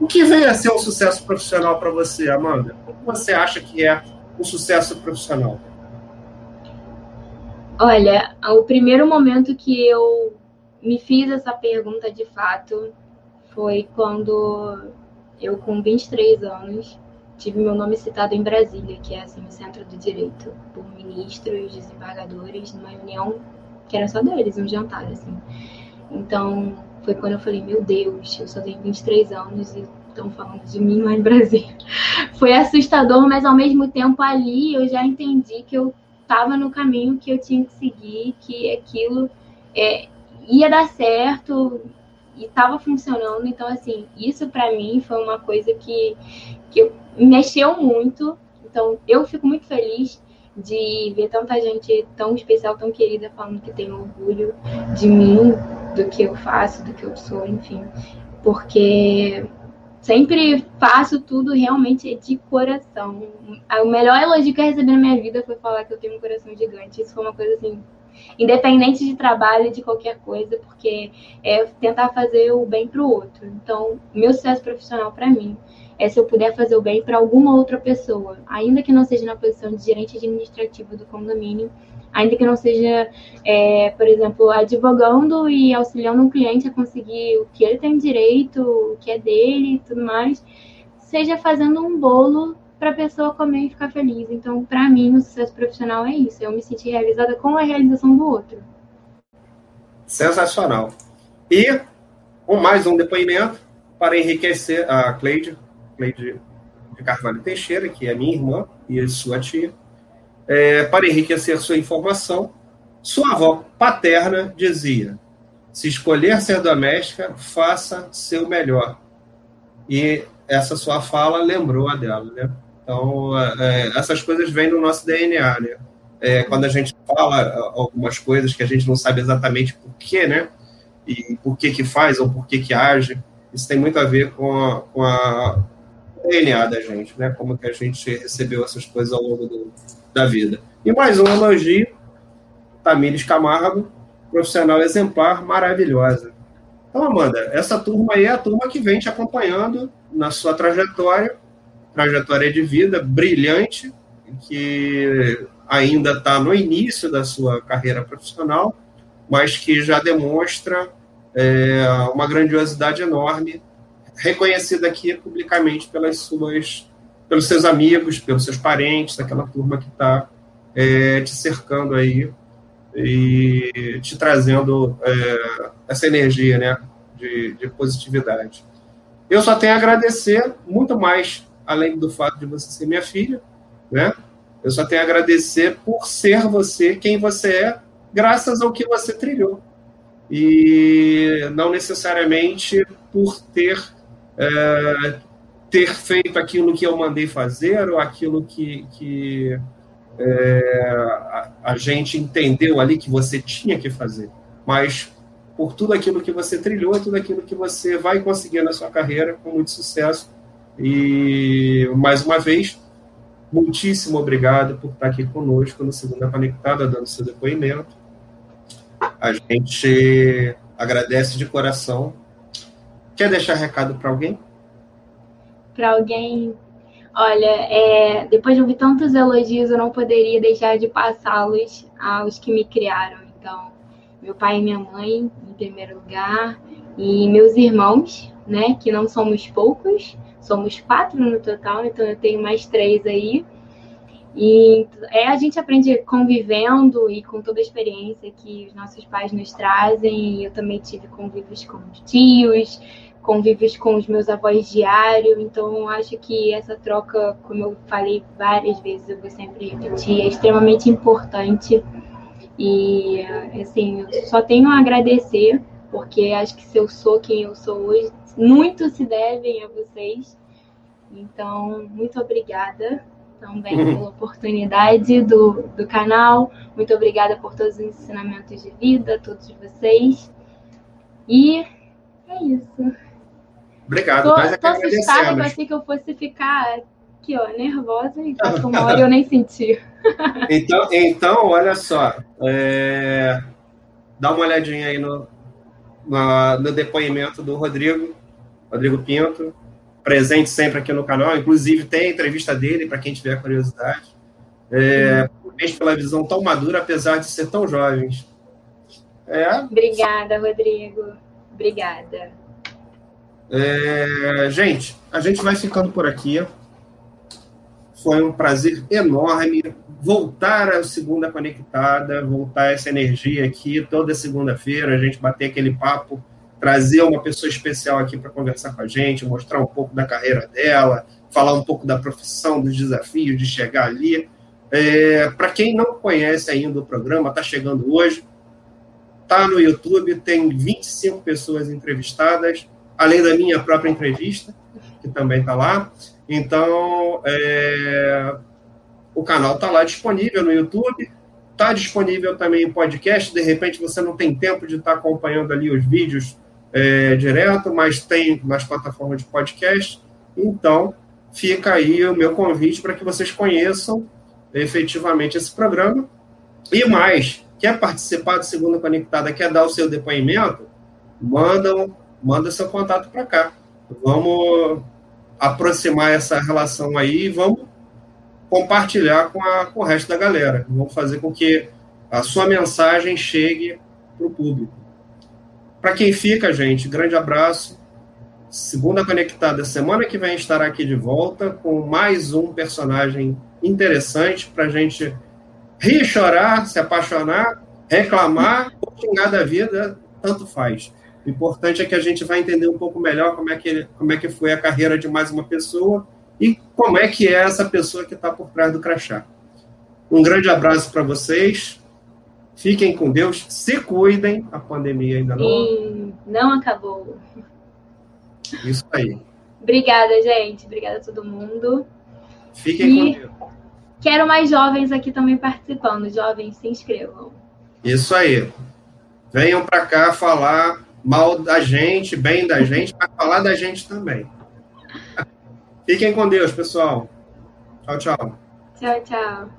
O que vem a ser um sucesso profissional para você, Amanda? O que você acha que é um sucesso profissional? Olha, o primeiro momento que eu me fiz essa pergunta de fato foi quando eu, com 23 anos, tive meu nome citado em Brasília, que é assim, o centro do direito, por ministros, desembargadores, numa reunião que era só deles, um jantar, assim. Então, foi quando eu falei, meu Deus, eu só tenho 23 anos e estão falando de mim lá em Brasília. Foi assustador, mas ao mesmo tempo ali eu já entendi que eu estava no caminho que eu tinha que seguir, que aquilo é, ia dar certo e estava funcionando. Então, assim, isso para mim foi uma coisa que, que mexeu muito. Então, eu fico muito feliz de ver tanta gente tão especial, tão querida, falando que tem orgulho de mim, do que eu faço, do que eu sou, enfim. Porque sempre faço tudo realmente de coração. O melhor elogio que eu recebi na minha vida foi falar que eu tenho um coração gigante. Isso foi uma coisa assim independente de trabalho, de qualquer coisa, porque é tentar fazer o bem para o outro. Então, meu sucesso profissional para mim é se eu puder fazer o bem para alguma outra pessoa, ainda que não seja na posição de gerente administrativo do condomínio, ainda que não seja, é, por exemplo, advogando e auxiliando um cliente a conseguir o que ele tem direito, o que é dele e tudo mais, seja fazendo um bolo para a pessoa comer e ficar feliz. Então, para mim, o sucesso profissional é isso, eu me sentir realizada com a realização do outro. Sensacional. E com mais um depoimento para enriquecer a Cleide, Cleide de Carvalho Teixeira, que é minha irmã e sua tia, é, para enriquecer sua informação, sua avó paterna dizia: se escolher ser doméstica, faça seu melhor. E essa sua fala lembrou a dela, né? Então, é, é essas coisas vêm do nosso DNA, né? É, quando a gente fala algumas coisas que a gente não sabe exatamente por quê, né? E por que que faz ou por que que age, isso tem muito a ver com a, com a DNA da gente, né? Como que a gente recebeu essas coisas ao longo do, da vida. E mais um elogio, Tamires Camargo, profissional exemplar, maravilhosa. Então, Amanda, essa turma aí é a turma que vem te acompanhando na sua trajetória, trajetória de vida brilhante, que ainda está no início da sua carreira profissional, mas que já demonstra é, uma grandiosidade enorme, reconhecida aqui publicamente pelas suas pelos seus amigos, pelos seus parentes, aquela turma que está é, te cercando aí e te trazendo é, essa energia né, de, de, positividade. Eu só tenho a agradecer, muito mais além do fato de você ser minha filha, né? Eu só tenho a agradecer por ser você quem você é, graças ao que você trilhou. E não necessariamente por ter é, ter feito aquilo que eu mandei fazer ou aquilo que, que é, a, a, gente entendeu ali que você tinha que fazer, mas por tudo aquilo que você trilhou e tudo aquilo que você vai conseguir na sua carreira com muito sucesso. E mais uma vez, muitíssimo obrigado por estar aqui conosco no Segunda Conectada, dando seu depoimento. A gente agradece de coração. Quer deixar recado para alguém? para alguém. Olha, é, depois de ouvir tantos elogios, eu não poderia deixar de passá-los aos que me criaram. Então, meu pai e minha mãe, em primeiro lugar, e meus irmãos, né, que não somos poucos, somos quatro no total, então eu tenho mais três aí. E é, a gente aprende convivendo e com toda a experiência que os nossos pais nos trazem. Eu também tive convívios com os tios, convívios com os meus avós diário, então acho que essa troca, como eu falei várias vezes, eu vou sempre repetir, é extremamente importante. E assim, eu só tenho a agradecer, porque acho que se eu sou quem eu sou hoje, muito se devem a vocês. Então, muito obrigada também pela oportunidade do, do canal. Muito obrigada por todos os ensinamentos de vida, todos vocês. E é isso. Obrigado. Tô, nós é tô assustada, eu achei que eu fosse ficar aqui, ó, nervosa, e passou uma hora eu nem senti. então, então, olha só. É... Dá uma olhadinha aí no, no, no depoimento do Rodrigo, Rodrigo Pinto, presente sempre aqui no canal. Inclusive, tem a entrevista dele, para quem tiver curiosidade. É, pela visão tão madura, apesar de ser tão jovens. É... Obrigada, Rodrigo. Obrigada. É, gente, a gente vai ficando por aqui. Foi um prazer enorme voltar à Segunda Conectada, voltar essa energia aqui toda segunda-feira, a gente bater aquele papo, trazer uma pessoa especial aqui para conversar com a gente, mostrar um pouco da carreira dela, falar um pouco da profissão, dos desafios de chegar ali. É, para quem não conhece ainda o programa, está chegando hoje, está no YouTube, tem 25 pessoas entrevistadas além da minha própria entrevista, que também está lá. Então, é, o canal está lá disponível no YouTube, está disponível também em podcast. De repente, você não tem tempo de estar tá acompanhando ali os vídeos é, direto, mas tem nas plataformas de podcast. Então, fica aí o meu convite para que vocês conheçam efetivamente esse programa. E mais, quer participar do Segunda Conectada, quer dar o seu depoimento, manda, manda seu contato para cá. Vamos aproximar essa relação aí e vamos compartilhar com, a, com o resto da galera. Vamos fazer com que a sua mensagem chegue para o público. Para quem fica, gente, grande abraço. Segunda Conectada, semana que vem estará aqui de volta com mais um personagem interessante para a gente rir, chorar, se apaixonar, reclamar ou xingar da vida, tanto faz. O importante é que a gente vai entender um pouco melhor como é que, como é que foi a carreira de mais uma pessoa e como é que é essa pessoa que está por trás do crachá. Um grande abraço para vocês. Fiquem com Deus, se cuidem. A pandemia ainda não. não acabou. Isso aí. Obrigada, gente. Obrigada a todo mundo. Fiquem e com Deus. Quero mais jovens aqui também participando. Jovens, se inscrevam. Isso aí. Venham para cá falar mal da gente, bem da gente, para falar da gente também. Fiquem com Deus, pessoal. Tchau, tchau. Tchau, tchau.